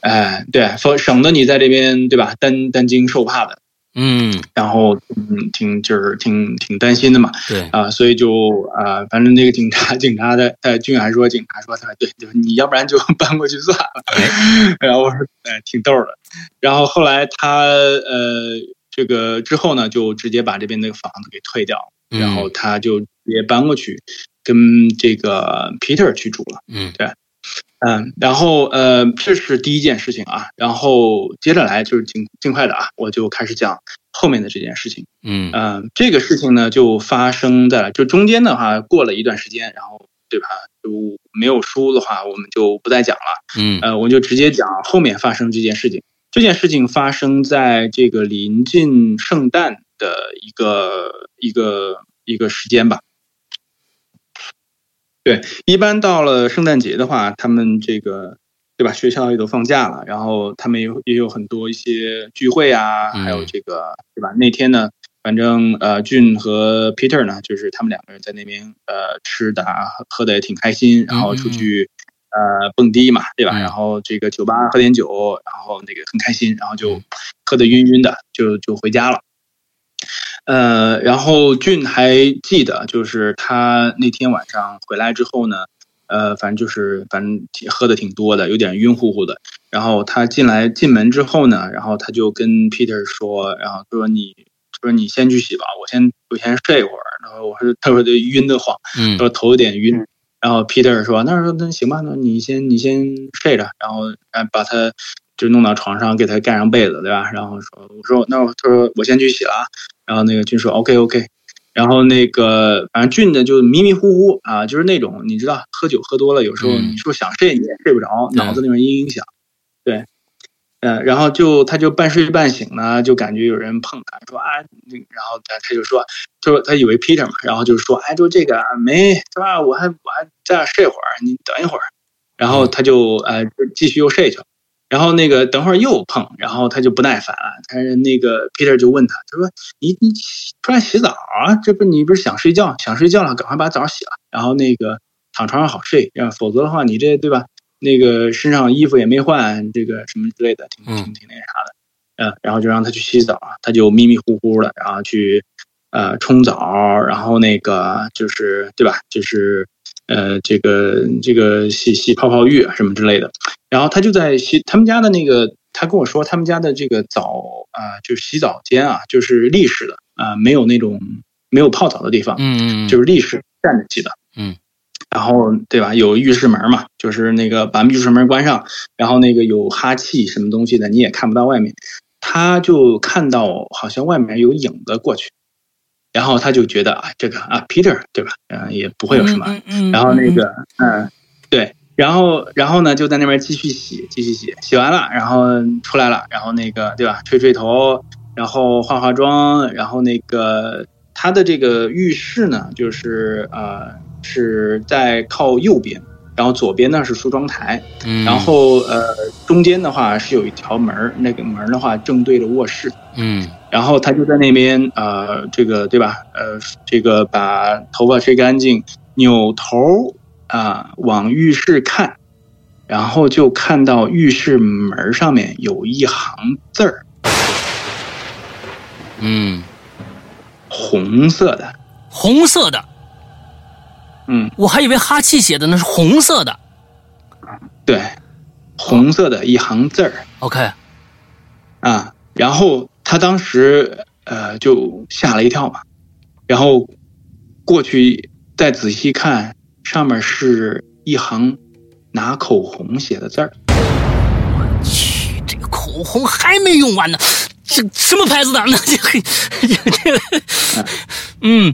哎，对，说省得你在这边对吧，担担惊受怕的。嗯，然后嗯，挺就是挺挺担心的嘛，对。啊，所以就啊，反正那个警察警察的，呃，俊还说警察说他对，就你要不然就搬过去算了，然后我说哎，挺逗的。然后后来他呃，这个之后呢，就直接把这边那个房子给退掉，然后他就直接搬过去跟这个 Peter 去住了，嗯，对。嗯，然后呃，这是第一件事情啊，然后接着来就是尽尽快的啊，我就开始讲后面的这件事情。嗯嗯，这个事情呢就发生在就中间的话过了一段时间，然后对吧？就没有书的话，我们就不再讲了。嗯呃，我就直接讲后面发生这件事情。这件事情发生在这个临近圣诞的一个一个一个时间吧。对，一般到了圣诞节的话，他们这个对吧？学校也都放假了，然后他们也也有很多一些聚会啊，还有这个对吧？那天呢，反正呃，俊和 Peter 呢，就是他们两个人在那边呃吃的喝的也挺开心，然后出去呃蹦迪嘛，对吧？然后这个酒吧喝点酒，然后那个很开心，然后就喝的晕晕的，就就回家了。呃，然后俊还记得，就是他那天晚上回来之后呢，呃，反正就是反正喝的挺多的，有点晕乎乎的。然后他进来进门之后呢，然后他就跟 Peter 说，然后说你说你先去洗吧，我先我先睡一会儿。然后我说他说的晕的慌，嗯，说头有点晕。然后 Peter 说，那说那行吧，那你先你先睡着，然后把他就弄到床上，给他盖上被子，对吧？然后说我说那他说我先去洗了。然后那个俊说 OK OK，然后那个反正俊呢就迷迷糊糊啊，就是那种你知道喝酒喝多了，有时候你说想睡你也睡不着，脑子里面嘤嘤响。对，嗯，然后就他就半睡半醒呢，就感觉有人碰他，说啊，然后他他就说，他说他以为 Peter 嘛，然后就说，哎，就这个没是吧？我还我还再睡会儿，你等一会儿。然后他就呃继续又睡去了。然后那个等会儿又碰，然后他就不耐烦了。他那个 Peter 就问他，他说：“你你出来洗澡啊？这不你不是想睡觉？想睡觉了，赶快把澡洗了，然后那个躺床上好睡。要否则的话，你这对吧？那个身上衣服也没换，这个什么之类的，挺挺挺那啥的。嗯，然后就让他去洗澡，他就迷迷糊糊的，然后去呃冲澡，然后那个就是对吧？就是呃，这个这个洗洗泡泡浴啊什么之类的。然后他就在洗他们家的那个，他跟我说他们家的这个澡啊，就是洗澡间啊，就是立式的啊，没有那种没有泡澡的地方，嗯嗯，就是立式站着洗的，嗯。然后对吧？有浴室门嘛，就是那个把浴室门关上，然后那个有哈气什么东西的，你也看不到外面。他就看到好像外面有影子过去，然后他就觉得啊，这个啊，Peter 对吧？嗯，也不会有什么。然后那个嗯，对，然后然后呢，就在那边继续洗，继续洗，洗完了，然后出来了，然后那个对吧？吹吹头，然后化化妆，然后那个他的这个浴室呢，就是呃。是在靠右边，然后左边呢是梳妆台，嗯。然后呃中间的话是有一条门那个门的话正对着卧室，嗯，然后他就在那边呃这个对吧？呃这个把头发吹干净，扭头啊往浴室看，然后就看到浴室门上面有一行字儿，嗯，红色的，红色的。嗯，我还以为哈气写的呢是红色的，对，红色的一行字儿。OK，啊，然后他当时呃就吓了一跳嘛，然后过去再仔细看，上面是一行拿口红写的字儿。我去，这个口红还没用完呢，这什么牌子的？那这个这个，嗯。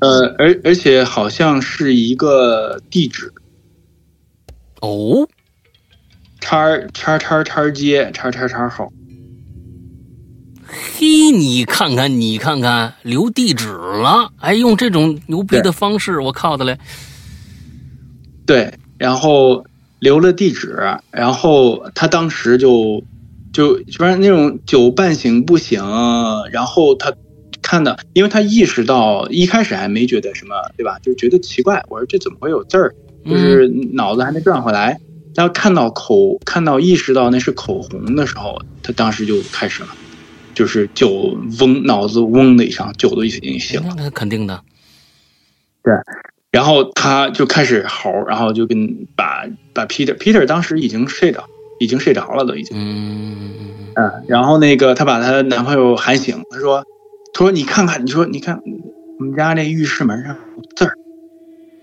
呃，而而且好像是一个地址，哦，叉叉叉叉街叉叉叉号。嘿，你看看，你看看，留地址了，还用这种牛逼的方式，我靠的嘞！对，然后留了地址，然后他当时就就反正那种酒半醒不醒，然后他。看的，因为他意识到一开始还没觉得什么，对吧？就觉得奇怪，我说这怎么会有字儿？就是脑子还没转回来。当看到口，看到意识到那是口红的时候，他当时就开始了，就是酒嗡，脑子嗡的一声，酒都已经醒了。那肯定的。对，然后他就开始嚎，然后就跟把把 Peter，Peter 当时已经睡着，已经睡着了，都已经。嗯嗯。然后那个他把他男朋友喊醒，他说。他说：“你看看，你说你看，我们家那浴室门上有字儿。”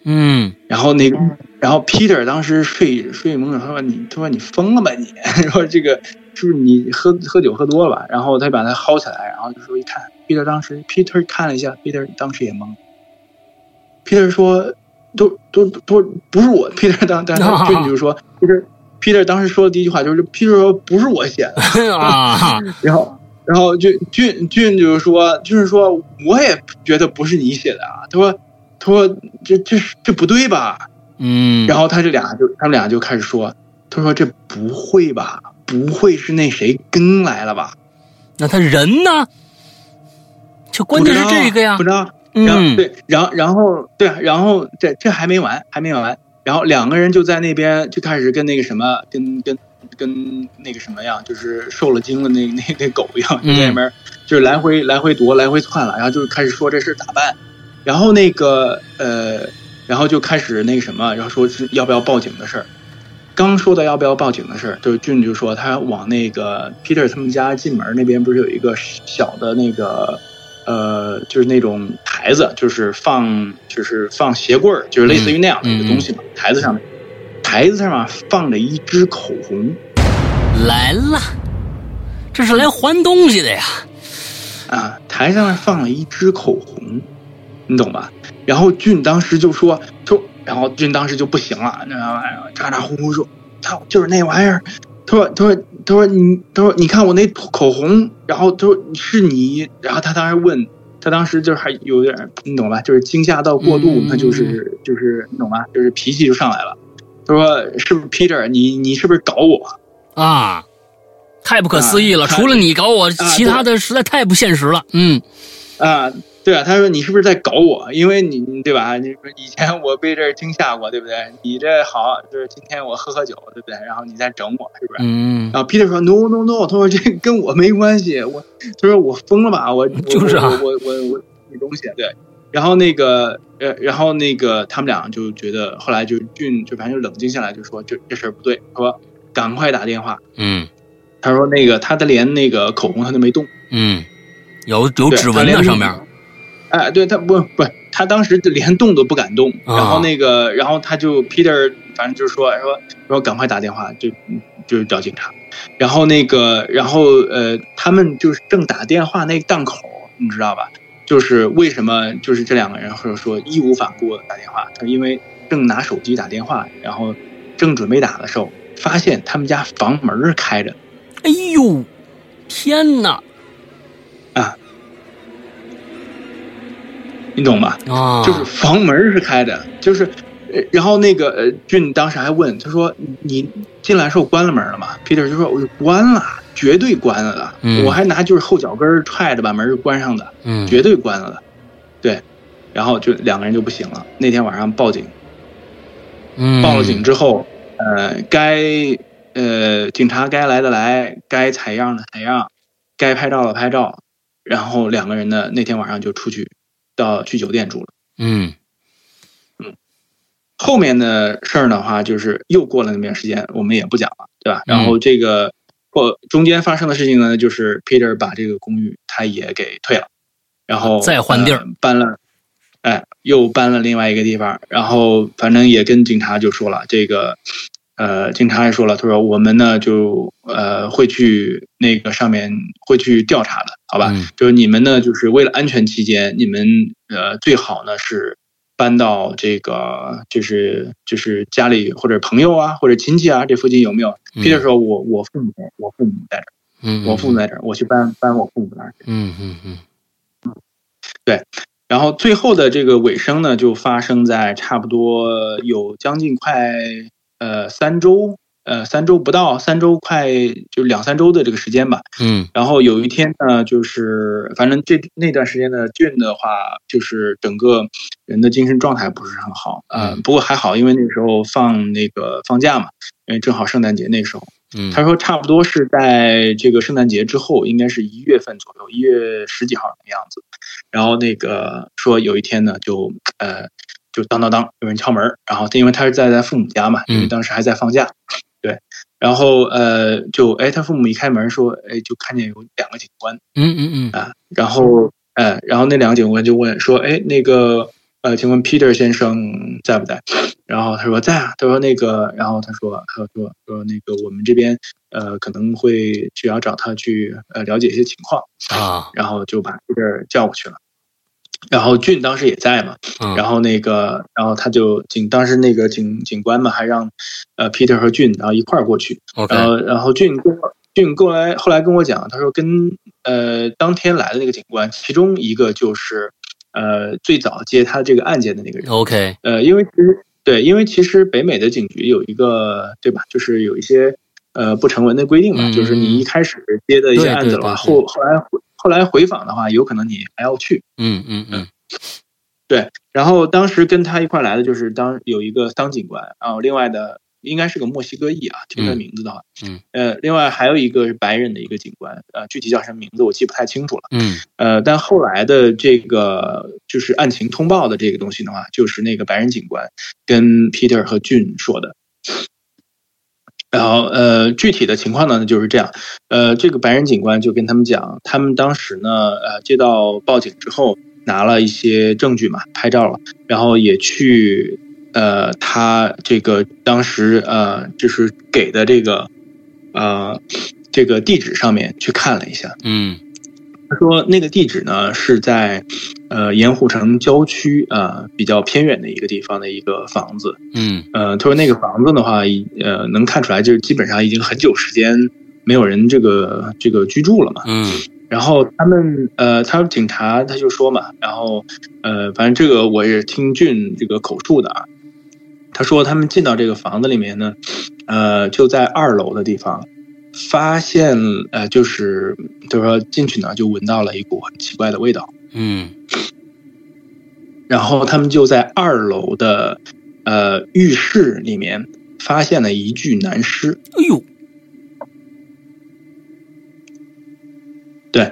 嗯，然后那个，然后 Peter 当时睡睡懵了，他说：“你，他说你疯了吧你？说这个是不是你喝喝酒喝多了吧？”然后他把他薅起来，然后就说：“一看，Peter 当时，Peter 看了一下，Peter 当时也懵。Peter 说：‘都都都不是我。’Peter 当当时俊 就说：‘Peter Peter 当时说的第一句话就是 Peter 说不是我写的 啊。’然后。”然后俊俊俊就是说，就是说，我也觉得不是你写的啊。他说，他说这这这不对吧？嗯。然后他这俩就他们俩就开始说，他说这不会吧？不会是那谁跟来了吧？那他人呢？就关键是这个呀，不知道。嗯，对，然后然后对，然后这这还没完，还没完。然后两个人就在那边就开始跟那个什么，跟跟。跟那个什么样，就是受了惊的那 那那狗一样，在那边就是来回来回踱，来回窜了，然后就开始说这事咋办，然后那个呃，然后就开始那个什么，然后说是要不要报警的事儿。刚说到要不要报警的事儿，就是俊就说他往那个 Peter 他们家进门那边不是有一个小的那个呃，就是那种台子，就是放就是放鞋柜儿，就是类似于那样的一个东西嘛，台子上面。台子上面放着一支口红，来了，这是来还东西的呀！啊，台上面放了一支口红，你懂吧？然后俊当时就说，说然后俊当时就不行了，那玩意儿咋咋呼呼说，操，就是那玩意儿。他说，他说，他说你，他说你看我那口红，然后他说是你，然后他当时问他当时就是还有点，你懂吧？就是惊吓到过度，他就是就是你懂吧？就是脾气就上来了。他说：“是不是 Peter？你你是不是搞我啊？太不可思议了！除了你搞我，其他的实在太不现实了。嗯，啊，对啊。他说你是不是在搞我？因为你对吧？你说以前我被这惊吓过，对不对？你这好，就是今天我喝喝酒，对不对？然后你再整我，是不是？嗯。然后 Peter 说：No No No！他说这跟我没关系。我他说我疯了吧？我就是啊，我我我我东西对。然后那个呃，然后那个他们俩就觉得，后来就俊就反正就冷静下来，就说这这事儿不对，说赶快打电话。嗯，他说那个他的连那个口红他都没动。嗯，有有指纹在上面。哎，对他不不，他当时连动都不敢动。然后那个，然后他就 Peter 反正就说说说赶快打电话，就就是找警察。然后那个，然后呃，他们就是正打电话那档口，你知道吧？就是为什么就是这两个人或者说义无反顾的打电话？他因为正拿手机打电话，然后正准备打的时候，发现他们家房门开着。哎呦，天哪！啊，你懂吧？啊，就是房门是开的，就是。然后那个呃，俊当时还问他说：“你进来时候关了门了吗？”Peter 就说：“我就关了，绝对关了的。我还拿就是后脚跟踹着把门关上的，绝对关了的。”对，然后就两个人就不行了。那天晚上报警，报了警之后，呃，该呃警察该来的来，该采样的采样，该拍照的拍照，然后两个人呢那天晚上就出去到去酒店住了。嗯。后面的事儿的话，就是又过了那么长时间，我们也不讲了，对吧？然后这个过中间发生的事情呢，就是 Peter 把这个公寓他也给退了，然后再换地儿搬了，哎，又搬了另外一个地方，然后反正也跟警察就说了，这个呃，警察也说了，他说我们呢就呃会去那个上面会去调查的，好吧？就是你们呢，就是为了安全起见，你们呃最好呢是。搬到这个就是就是家里或者朋友啊或者亲戚啊这附近有没有？Peter 说：“我我父母我父母在这儿，嗯，我父母在这儿，我去搬搬我父母那儿去。”嗯嗯嗯嗯，对。然后最后的这个尾声呢，就发生在差不多有将近快呃三周。呃，三周不到，三周快就两三周的这个时间吧。嗯，然后有一天呢，就是反正这那段时间的俊的话，就是整个人的精神状态不是很好。嗯，不过还好，因为那时候放那个放假嘛，因为正好圣诞节那时候。嗯，他说差不多是在这个圣诞节之后，应该是一月份左右，一月十几号的样子。然后那个说有一天呢，就呃就当当当有人敲门，然后因为他是在在父母家嘛，因为当时还在放假。对，然后呃，就哎，他父母一开门说，哎，就看见有两个警官，嗯嗯嗯啊，然后呃，然后那两个警官就问说，哎，那个呃，请问 Peter 先生在不在？然后他说在啊，他说那个，然后他说还有说说那个我们这边呃可能会需要找他去呃了解一些情况啊，然后就把 Peter 叫过去了。然后俊当时也在嘛，然后那个，然后他就警当时那个警警官嘛，还让呃 Peter 和俊然后一块儿过去，然后然后俊过俊过来，后来跟我讲，他说跟呃当天来的那个警官，其中一个就是呃最早接他这个案件的那个人，OK，呃，因为其实对，因为其实北美的警局有一个对吧，就是有一些呃不成文的规定嘛，就是你一开始接的一些案子的话，后后来。后来回访的话，有可能你还要去。嗯嗯嗯，对。然后当时跟他一块来的就是当有一个桑警官，然后另外的应该是个墨西哥裔啊，听他名字的话。嗯。呃，另外还有一个是白人的一个警官，呃，具体叫什么名字我记不太清楚了。嗯。呃，但后来的这个就是案情通报的这个东西的话，就是那个白人警官跟 Peter 和俊说的。然后，呃，具体的情况呢，就是这样。呃，这个白人警官就跟他们讲，他们当时呢，呃，接到报警之后，拿了一些证据嘛，拍照了，然后也去，呃，他这个当时，呃，就是给的这个，呃，这个地址上面去看了一下。嗯。他说那个地址呢是在，呃盐湖城郊区啊比较偏远的一个地方的一个房子，嗯，呃他说那个房子的话，呃能看出来就是基本上已经很久时间没有人这个这个居住了嘛，嗯，然后他们呃他说警察他就说嘛，然后呃反正这个我也听俊这个口述的啊，他说他们进到这个房子里面呢，呃就在二楼的地方。发现呃，就是就是说进去呢，就闻到了一股很奇怪的味道。嗯，然后他们就在二楼的呃浴室里面发现了一具男尸。哎呦，对，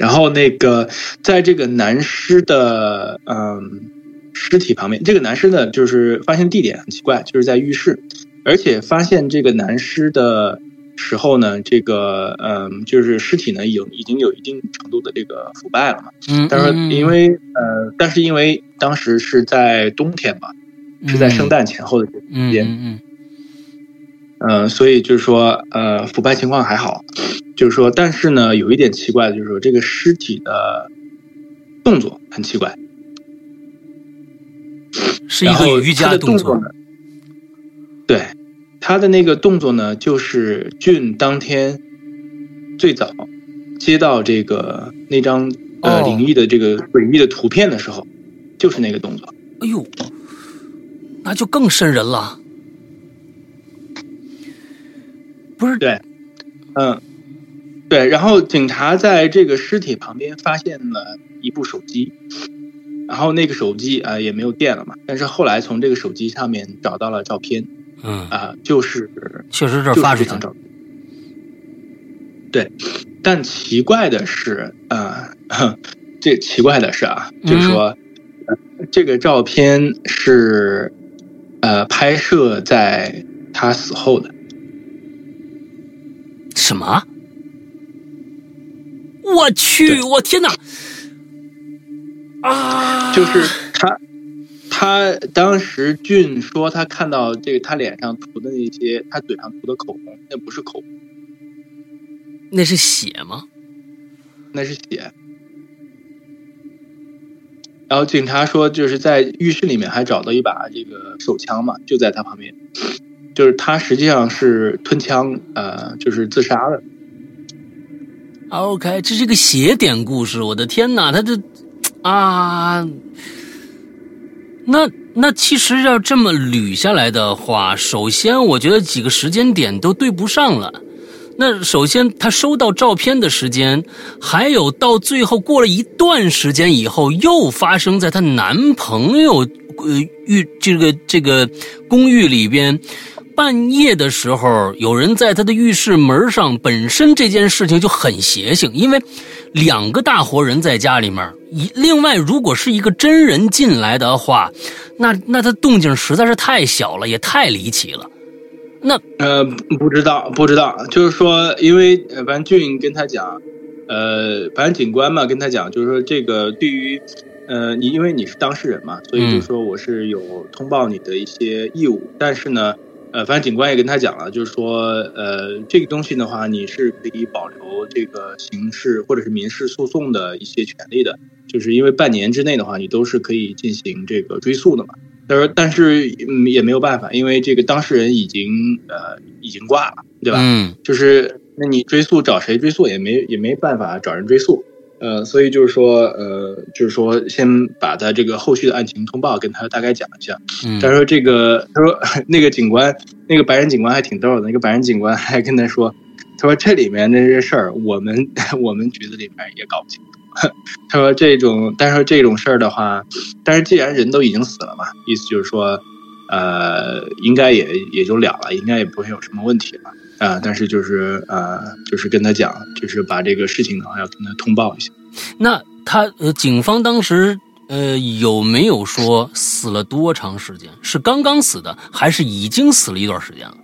然后那个在这个男尸的嗯尸体旁边。这个男尸呢，就是发现地点很奇怪，就是在浴室，而且发现这个男尸的时候呢，这个嗯，就是尸体呢有已经有一定程度的这个腐败了嘛。嗯，但是因为呃，但是因为当时是在冬天嘛，是在圣诞前后的时间，嗯嗯嗯，所以就是说呃，腐败情况还好，就是说，但是呢，有一点奇怪的就是说，这个尸体的动作很奇怪。是一个瑜伽动作呢？对，他的那个动作呢，就是俊当天最早接到这个那张呃灵异的这个诡异的图片的时候，就是那个动作。哎呦，那就更瘆人了。不是对，嗯，对。然后警察在这个尸体旁边发现了一部手机。然后那个手机啊也没有电了嘛，但是后来从这个手机上面找到了照片，嗯啊，就是确实这发出这张照片。对，但奇怪的是啊，这奇怪的是啊，就是说，这个照片是呃拍摄在他死后的。什么？我去！我天哪！啊！就是他，他当时俊说他看到这个他脸上涂的那些，他嘴上涂的口红，那不是口红，那是血吗？那是血。然后警察说，就是在浴室里面还找到一把这个手枪嘛，就在他旁边，就是他实际上是吞枪，呃，就是自杀的。OK，这是个邪典故事，我的天哪，他这。啊，那那其实要这么捋下来的话，首先我觉得几个时间点都对不上了。那首先他收到照片的时间，还有到最后过了一段时间以后，又发生在她男朋友呃浴这个这个公寓里边。半夜的时候，有人在他的浴室门上，本身这件事情就很邪性，因为两个大活人在家里面。一另外，如果是一个真人进来的话，那那他动静实在是太小了，也太离奇了。那呃，不知道，不知道，就是说，因为反正俊跟他讲，呃，反正警官嘛跟他讲，就是说这个对于呃你，因为你是当事人嘛，所以就说我是有通报你的一些义务，但是呢。呃，反正警官也跟他讲了，就是说，呃，这个东西的话，你是可以保留这个刑事或者是民事诉讼的一些权利的，就是因为半年之内的话，你都是可以进行这个追诉的嘛。他说，但是嗯也没有办法，因为这个当事人已经呃已经挂了，对吧？嗯，就是那你追诉找谁追诉也没也没办法找人追诉。呃，所以就是说，呃，就是说，先把他这个后续的案情通报跟他大概讲一下。他说这个，他说 那个警官，那个白人警官还挺逗的。那个白人警官还跟他说，他说这里面那些事儿，我们 我们局子里面也搞不清楚。他说这种，但是这种事儿的话，但是既然人都已经死了嘛，意思就是说，呃，应该也也就了了，应该也不会有什么问题了。啊，但是就是啊，就是跟他讲，就是把这个事情的话要跟他通报一下。那他呃，警方当时呃有没有说死了多长时间？是刚刚死的，还是已经死了一段时间了？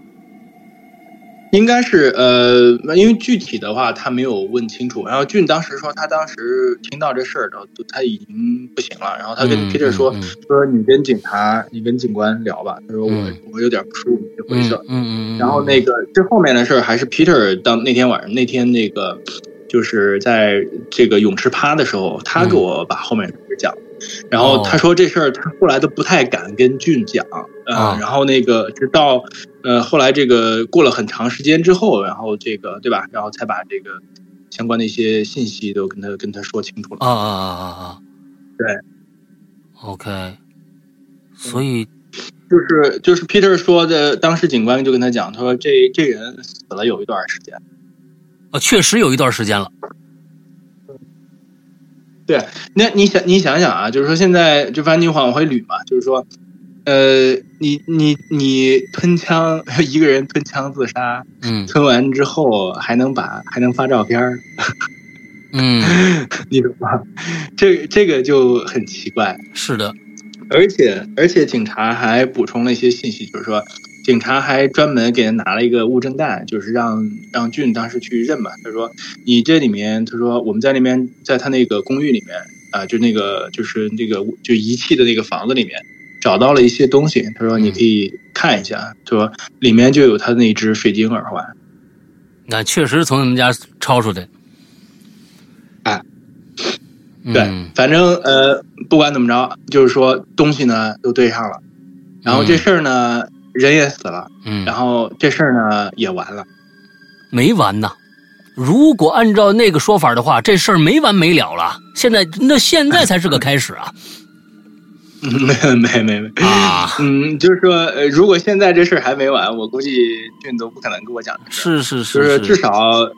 应该是呃，因为具体的话他没有问清楚。然后俊当时说，他当时听到这事儿的，他已经不行了。然后他跟 Peter 说：“说你跟警察，你跟警官聊吧。”他说：“我我有点不舒服，就回去了。”嗯嗯。然后那个这后面的事儿还是 Peter 当那天晚上那天那个就是在这个泳池趴的时候，他给我把后面的事讲。然后他说这事儿他后来都不太敢跟俊讲，呃，然后那个直到呃后来这个过了很长时间之后，然后这个对吧，然后才把这个相关的一些信息都跟他跟他说清楚了。啊啊啊啊啊！对，OK，所以就是就是 Peter 说的，当时警官就跟他讲，他说这这人死了有一段时间，啊，确实有一段时间了。对，那你想，你想想啊，就是说现在就反正你往回捋嘛，就是说，呃，你你你吞枪，一个人吞枪自杀，嗯，吞完之后还能把还能发照片儿，嗯，你懂吗？这这个就很奇怪。是的，而且而且警察还补充了一些信息，就是说。警察还专门给他拿了一个物证袋，就是让让俊当时去认嘛。他说：“你这里面，他说我们在那边，在他那个公寓里面啊，就那个就是那个就遗弃的那个房子里面，找到了一些东西。他说你可以看一下，他说里面就有他那只水晶耳环。那确实从你们家抄出的。哎，对，反正呃，不管怎么着，就是说东西呢都对上了，然后这事儿呢。”人也死了，嗯，然后这事儿呢也完了，没完呢。如果按照那个说法的话，这事儿没完没了了。现在那现在才是个开始啊！没没没没啊！嗯，就是说，如果现在这事儿还没完，我估计俊都不可能跟我讲。是是是，就是至少，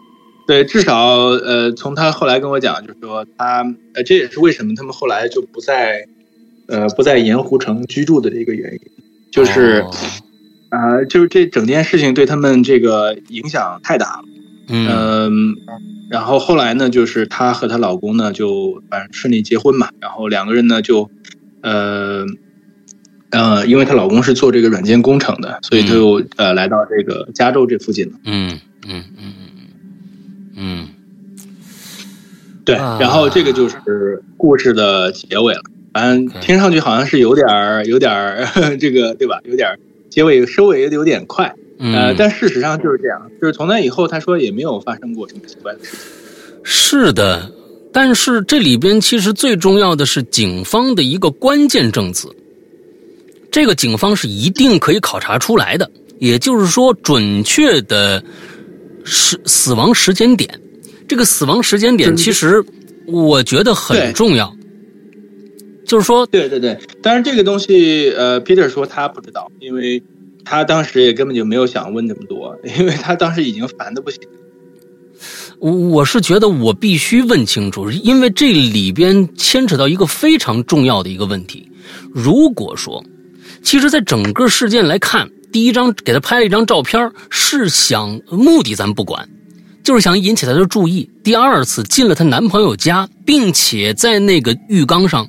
对，至少呃，从他后来跟我讲，就是说他呃，这也是为什么他们后来就不在呃不在盐湖城居住的这个原因。就是，啊，就是这整件事情对他们这个影响太大了，嗯，然后后来呢，就是她和她老公呢就反正顺利结婚嘛，然后两个人呢就，呃，呃，因为她老公是做这个软件工程的，所以就呃来到这个加州这附近了，嗯嗯嗯嗯。嗯，对，然后这个就是故事的结尾了。反正听上去好像是有点儿，有点儿 这个，对吧？有点结尾收尾的有点快，呃，但事实上就是这样，就是从那以后，他说也没有发生过什么奇怪的事情。是的，但是这里边其实最重要的是警方的一个关键证词，这个警方是一定可以考察出来的，也就是说，准确的死死亡时间点，这个死亡时间点其实我觉得很重要。就是说，对对对，但是这个东西，呃，Peter 说他不知道，因为他当时也根本就没有想问这么多，因为他当时已经烦的不行。我我是觉得我必须问清楚，因为这里边牵扯到一个非常重要的一个问题。如果说，其实，在整个事件来看，第一张给他拍了一张照片，是想目的咱不管，就是想引起他的注意。第二次进了她男朋友家，并且在那个浴缸上。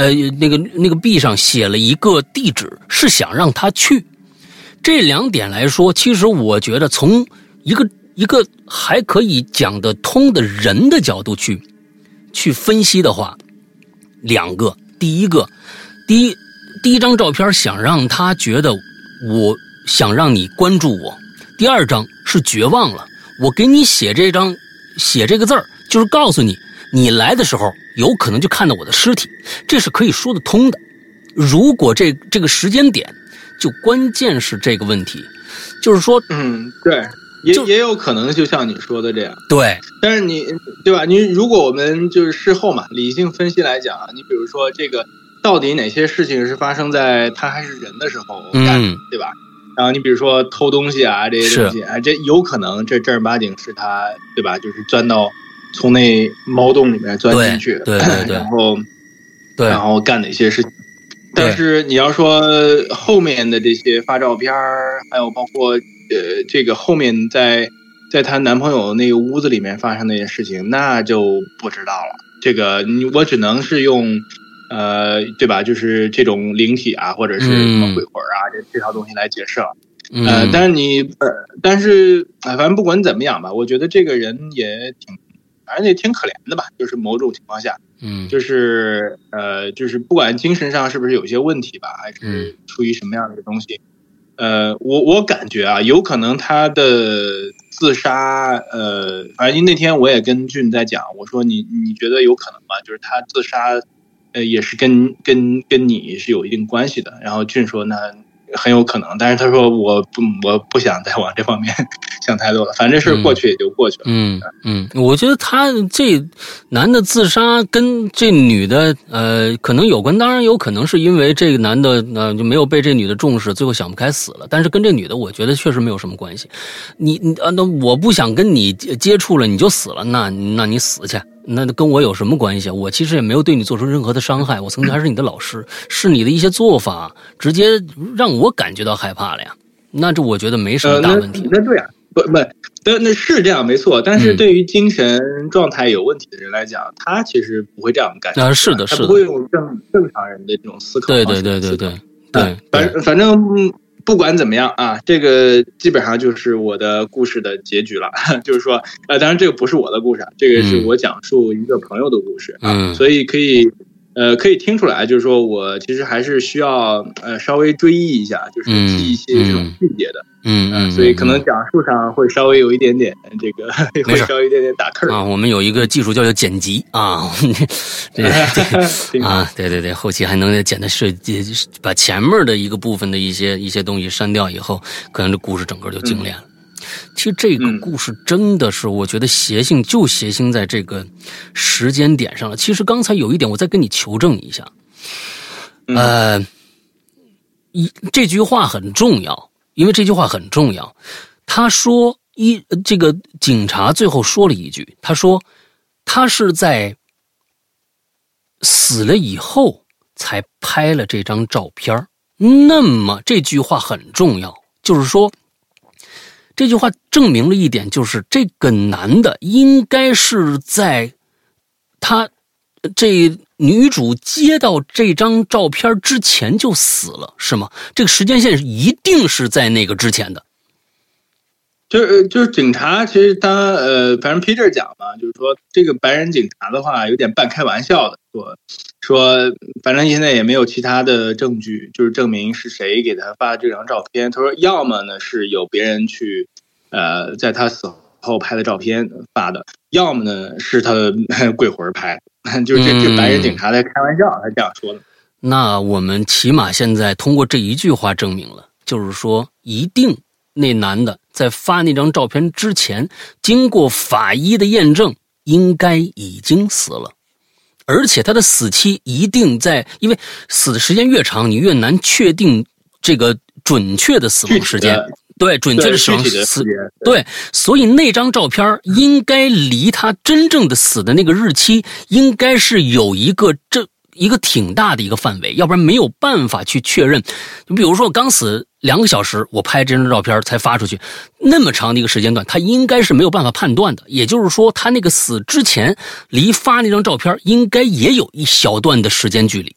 呃，那个那个壁上写了一个地址，是想让他去。这两点来说，其实我觉得从一个一个还可以讲得通的人的角度去去分析的话，两个，第一个，第一第一张照片想让他觉得我想让你关注我，第二张是绝望了，我给你写这张写这个字儿，就是告诉你。你来的时候，有可能就看到我的尸体，这是可以说得通的。如果这这个时间点，就关键是这个问题，就是说，嗯，对，也也有可能就像你说的这样，对。但是你对吧？你如果我们就是事后嘛，理性分析来讲啊，你比如说这个到底哪些事情是发生在他还是人的时候干的，对吧？然后你比如说偷东西啊这些东西，啊，这有可能这正儿八经是他，对吧？就是钻到。从那猫洞里面钻进去，对对对，然后，对，然后干哪些事情？但是你要说后面的这些发照片还有包括呃，这个后面在在她男朋友那个屋子里面发生那些事情，那就不知道了。这个你我只能是用呃，对吧？就是这种灵体啊，或者是什么鬼魂啊，这这套东西来解释了。呃，但是你呃，但是反正不管怎么样吧，我觉得这个人也挺。反正也挺可怜的吧，就是某种情况下，嗯，就是呃，就是不管精神上是不是有些问题吧，还是出于什么样的一个东西，呃，我我感觉啊，有可能他的自杀，呃，反正那天我也跟俊在讲，我说你你觉得有可能吗？就是他自杀，呃，也是跟跟跟你是有一定关系的。然后俊说那。很有可能，但是他说我不我不想再往这方面 想太多了，反正是过去也就过去了。嗯嗯，我觉得他这男的自杀跟这女的呃可能有关，当然有可能是因为这个男的呃就没有被这女的重视，最后想不开死了。但是跟这女的，我觉得确实没有什么关系。你你啊，那我不想跟你接触了，你就死了，那那你死去。那跟我有什么关系啊？我其实也没有对你做出任何的伤害。我曾经还是你的老师，是你的一些做法直接让我感觉到害怕了呀。那这我觉得没什么大问题。那对啊，不不，那那是这样没错，但是对于精神状态有问题的人来讲，他其实不会这样干。啊，是的，是的，他不会用正正常人的这种思考对对对对对对，反反正不管怎么样啊，这个基本上就是我的故事的结局了。就是说，呃，当然这个不是我的故事，这个是我讲述一个朋友的故事啊，所以可以。呃，可以听出来，就是说我其实还是需要呃稍微追忆一下，就是记一些这种细节的，嗯嗯，所以可能讲述上会稍微有一点点这个，会稍微一点点打磕啊。我们有一个技术叫做剪辑啊，对 啊，对对对，后期还能剪的是把前面的一个部分的一些一些东西删掉以后，可能这故事整个就精炼了。其实这个故事真的是，我觉得邪性就邪性在这个时间点上了。其实刚才有一点，我再跟你求证一下。呃，一这句话很重要，因为这句话很重要。他说一这个警察最后说了一句，他说他是在死了以后才拍了这张照片那么这句话很重要，就是说。这句话证明了一点，就是这个男的应该是在他这女主接到这张照片之前就死了，是吗？这个时间线一定是在那个之前的。就是就是警察，其实他呃，反正 Peter 讲嘛，就是说这个白人警察的话有点半开玩笑的说说，反正现在也没有其他的证据，就是证明是谁给他发这张照片。他说，要么呢是有别人去。呃，在他死后拍的照片发的，要么呢是他的 鬼魂拍，就是这这白人警察在开玩笑，他这样说的。那我们起码现在通过这一句话证明了，就是说，一定那男的在发那张照片之前，经过法医的验证，应该已经死了，而且他的死期一定在，因为死的时间越长，你越难确定这个准确的死亡时间。对，准确的死亡时间。对，所以那张照片应该离他真正的死的那个日期，应该是有一个这一个挺大的一个范围，要不然没有办法去确认。你比如说，我刚死两个小时，我拍这张照片才发出去，那么长的一个时间段，他应该是没有办法判断的。也就是说，他那个死之前，离发那张照片应该也有一小段的时间距离。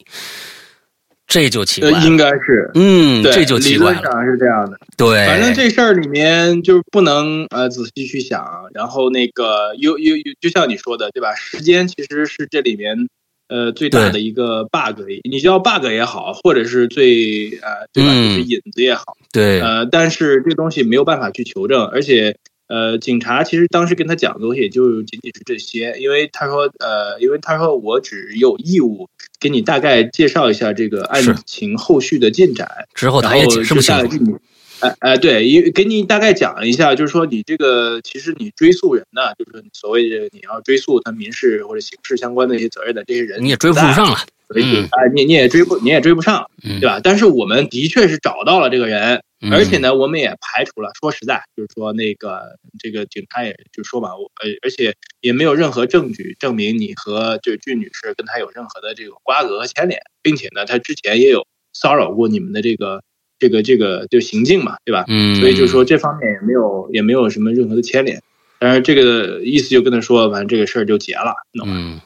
这就奇怪，应该是，嗯，这就奇怪了。理论上是这样的，对。反正这事儿里面就是不能呃仔细去想，然后那个又又又，就像你说的，对吧？时间其实是这里面呃最大的一个 bug，你叫 bug 也好，或者是最呃对吧？就是引子也好，对。呃，但是这东西没有办法去求证，而且。呃，警察其实当时跟他讲的东西也就仅仅是这些，因为他说，呃，因为他说我只有义务给你大概介绍一下这个案情后续的进展，之后他也解释不清楚。哎哎，对，因给你大概讲一下，就是说你这个其实你追诉人呢，就是所谓的你要追诉他民事或者刑事相关的一些责任的这些人，你也追不上了。所以，啊，你你也追不，你也追不上，对吧？但是我们的确是找到了这个人，而且呢，我们也排除了。说实在，就是说那个这个警察也就说嘛，我呃，而且也没有任何证据证明你和这俊女士跟他有任何的这个瓜葛和牵连，并且呢，他之前也有骚扰过你们的这个这个这个就行径嘛，对吧？嗯，所以就是说这方面也没有也没有什么任何的牵连。但是这个意思就跟他说完这个事儿就结了，嗯。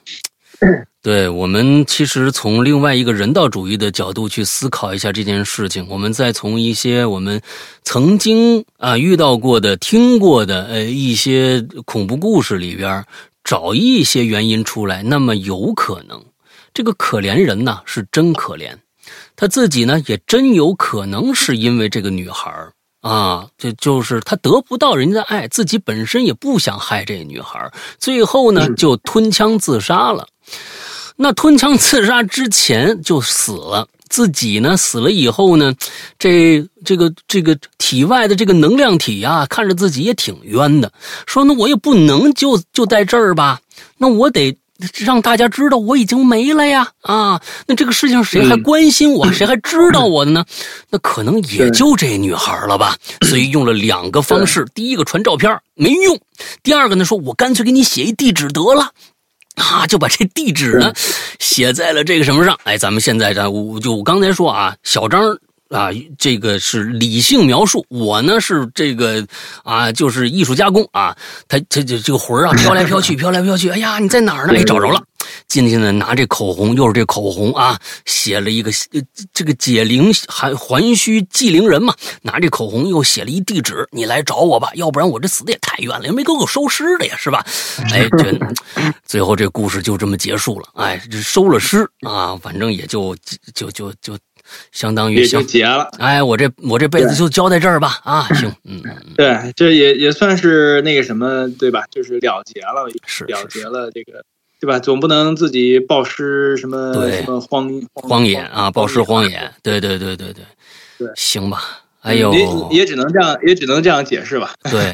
对我们其实从另外一个人道主义的角度去思考一下这件事情，我们再从一些我们曾经啊遇到过的、听过的呃一些恐怖故事里边找一些原因出来，那么有可能这个可怜人呢是真可怜，他自己呢也真有可能是因为这个女孩啊，这就是他得不到人家的爱，自己本身也不想害这女孩，最后呢就吞枪自杀了。那吞枪自杀之前就死了，自己呢死了以后呢，这这个这个体外的这个能量体啊，看着自己也挺冤的，说那我也不能就就在这儿吧，那我得让大家知道我已经没了呀啊，那这个事情谁还关心我，谁还知道我的呢？那可能也就这女孩了吧，所以用了两个方式，第一个传照片没用，第二个呢说我干脆给你写一地址得了。啊，就把这地址呢写在了这个什么上。哎，咱们现在咱我就我刚才说啊，小张啊，这个是理性描述，我呢是这个啊，就是艺术加工啊。他他这这个魂啊，飘来飘去，飘来飘去。哎呀，你在哪儿呢？哎，找着了。进去呢，拿这口红，又是这口红啊，写了一个这个解铃还还须系铃人嘛。拿这口红又写了一地址，你来找我吧，要不然我这死的也太远了，也没给我收尸的呀，是吧？哎，这最后这故事就这么结束了。哎，这收了尸啊，反正也就就就就。相当于也就结了，哎，我这我这辈子就交在这儿吧，啊，行，嗯，对，这也也算是那个什么，对吧？就是了结了，是了结了这个，对吧？总不能自己暴尸什么什么荒荒野啊，暴尸荒野，对对对对对，对，行吧，哎呦，也也只能这样，也只能这样解释吧。对，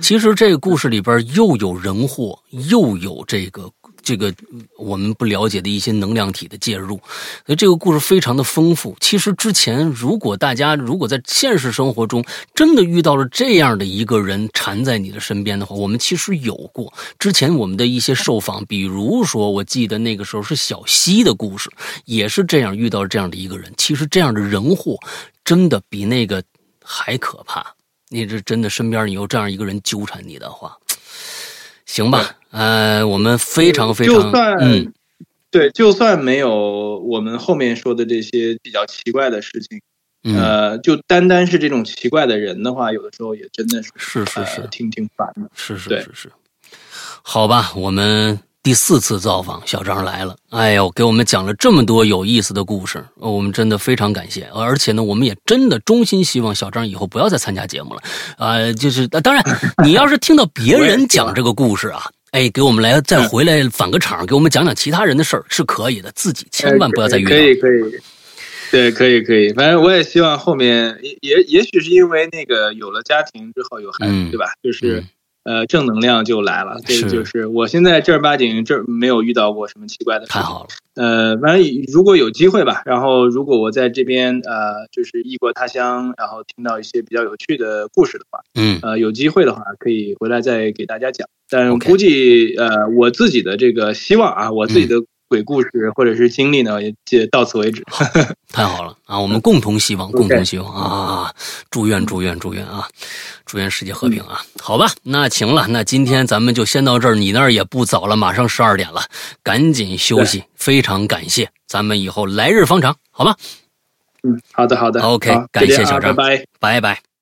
其实这个故事里边又有人祸，又有这个。这个我们不了解的一些能量体的介入，所以这个故事非常的丰富。其实之前，如果大家如果在现实生活中真的遇到了这样的一个人缠在你的身边的话，我们其实有过。之前我们的一些受访，比如说，我记得那个时候是小溪的故事，也是这样遇到这样的一个人。其实这样的人祸真的比那个还可怕。你这真的身边你有这样一个人纠缠你的话。行吧，呃，我们非常非常，就算嗯，对，就算没有我们后面说的这些比较奇怪的事情，呃，就单单是这种奇怪的人的话，有的时候也真的是是是是，挺挺烦的，是是是是，好吧，我们。第四次造访，小张来了。哎呦，给我们讲了这么多有意思的故事，我们真的非常感谢。而且呢，我们也真的衷心希望小张以后不要再参加节目了。啊，就是当然，你要是听到别人 讲这个故事啊，哎，给我们来再回来返个场，给我们讲讲其他人的事儿是可以的。自己千万不要再遇到。可以可以，对，可以可以。反正我也希望后面也也也许是因为那个有了家庭之后有孩子，对吧？就是。呃，正能量就来了，这就是我现在正儿八经这没有遇到过什么奇怪的事。太好了。呃，反正如果有机会吧，然后如果我在这边呃，就是异国他乡，然后听到一些比较有趣的故事的话，嗯，呃，有机会的话可以回来再给大家讲。但估计呃，我自己的这个希望啊，我自己的。鬼故事或者是经历呢，也就到此为止。太好了啊！我们共同希望，共同希望啊！祝愿，祝愿，祝愿啊！祝愿世界和平啊！好吧，那行了，那今天咱们就先到这儿。你那儿也不早了，马上十二点了，赶紧休息。非常感谢，咱们以后来日方长，好吗？嗯，好的，好的。OK，感谢小张，拜拜，拜拜。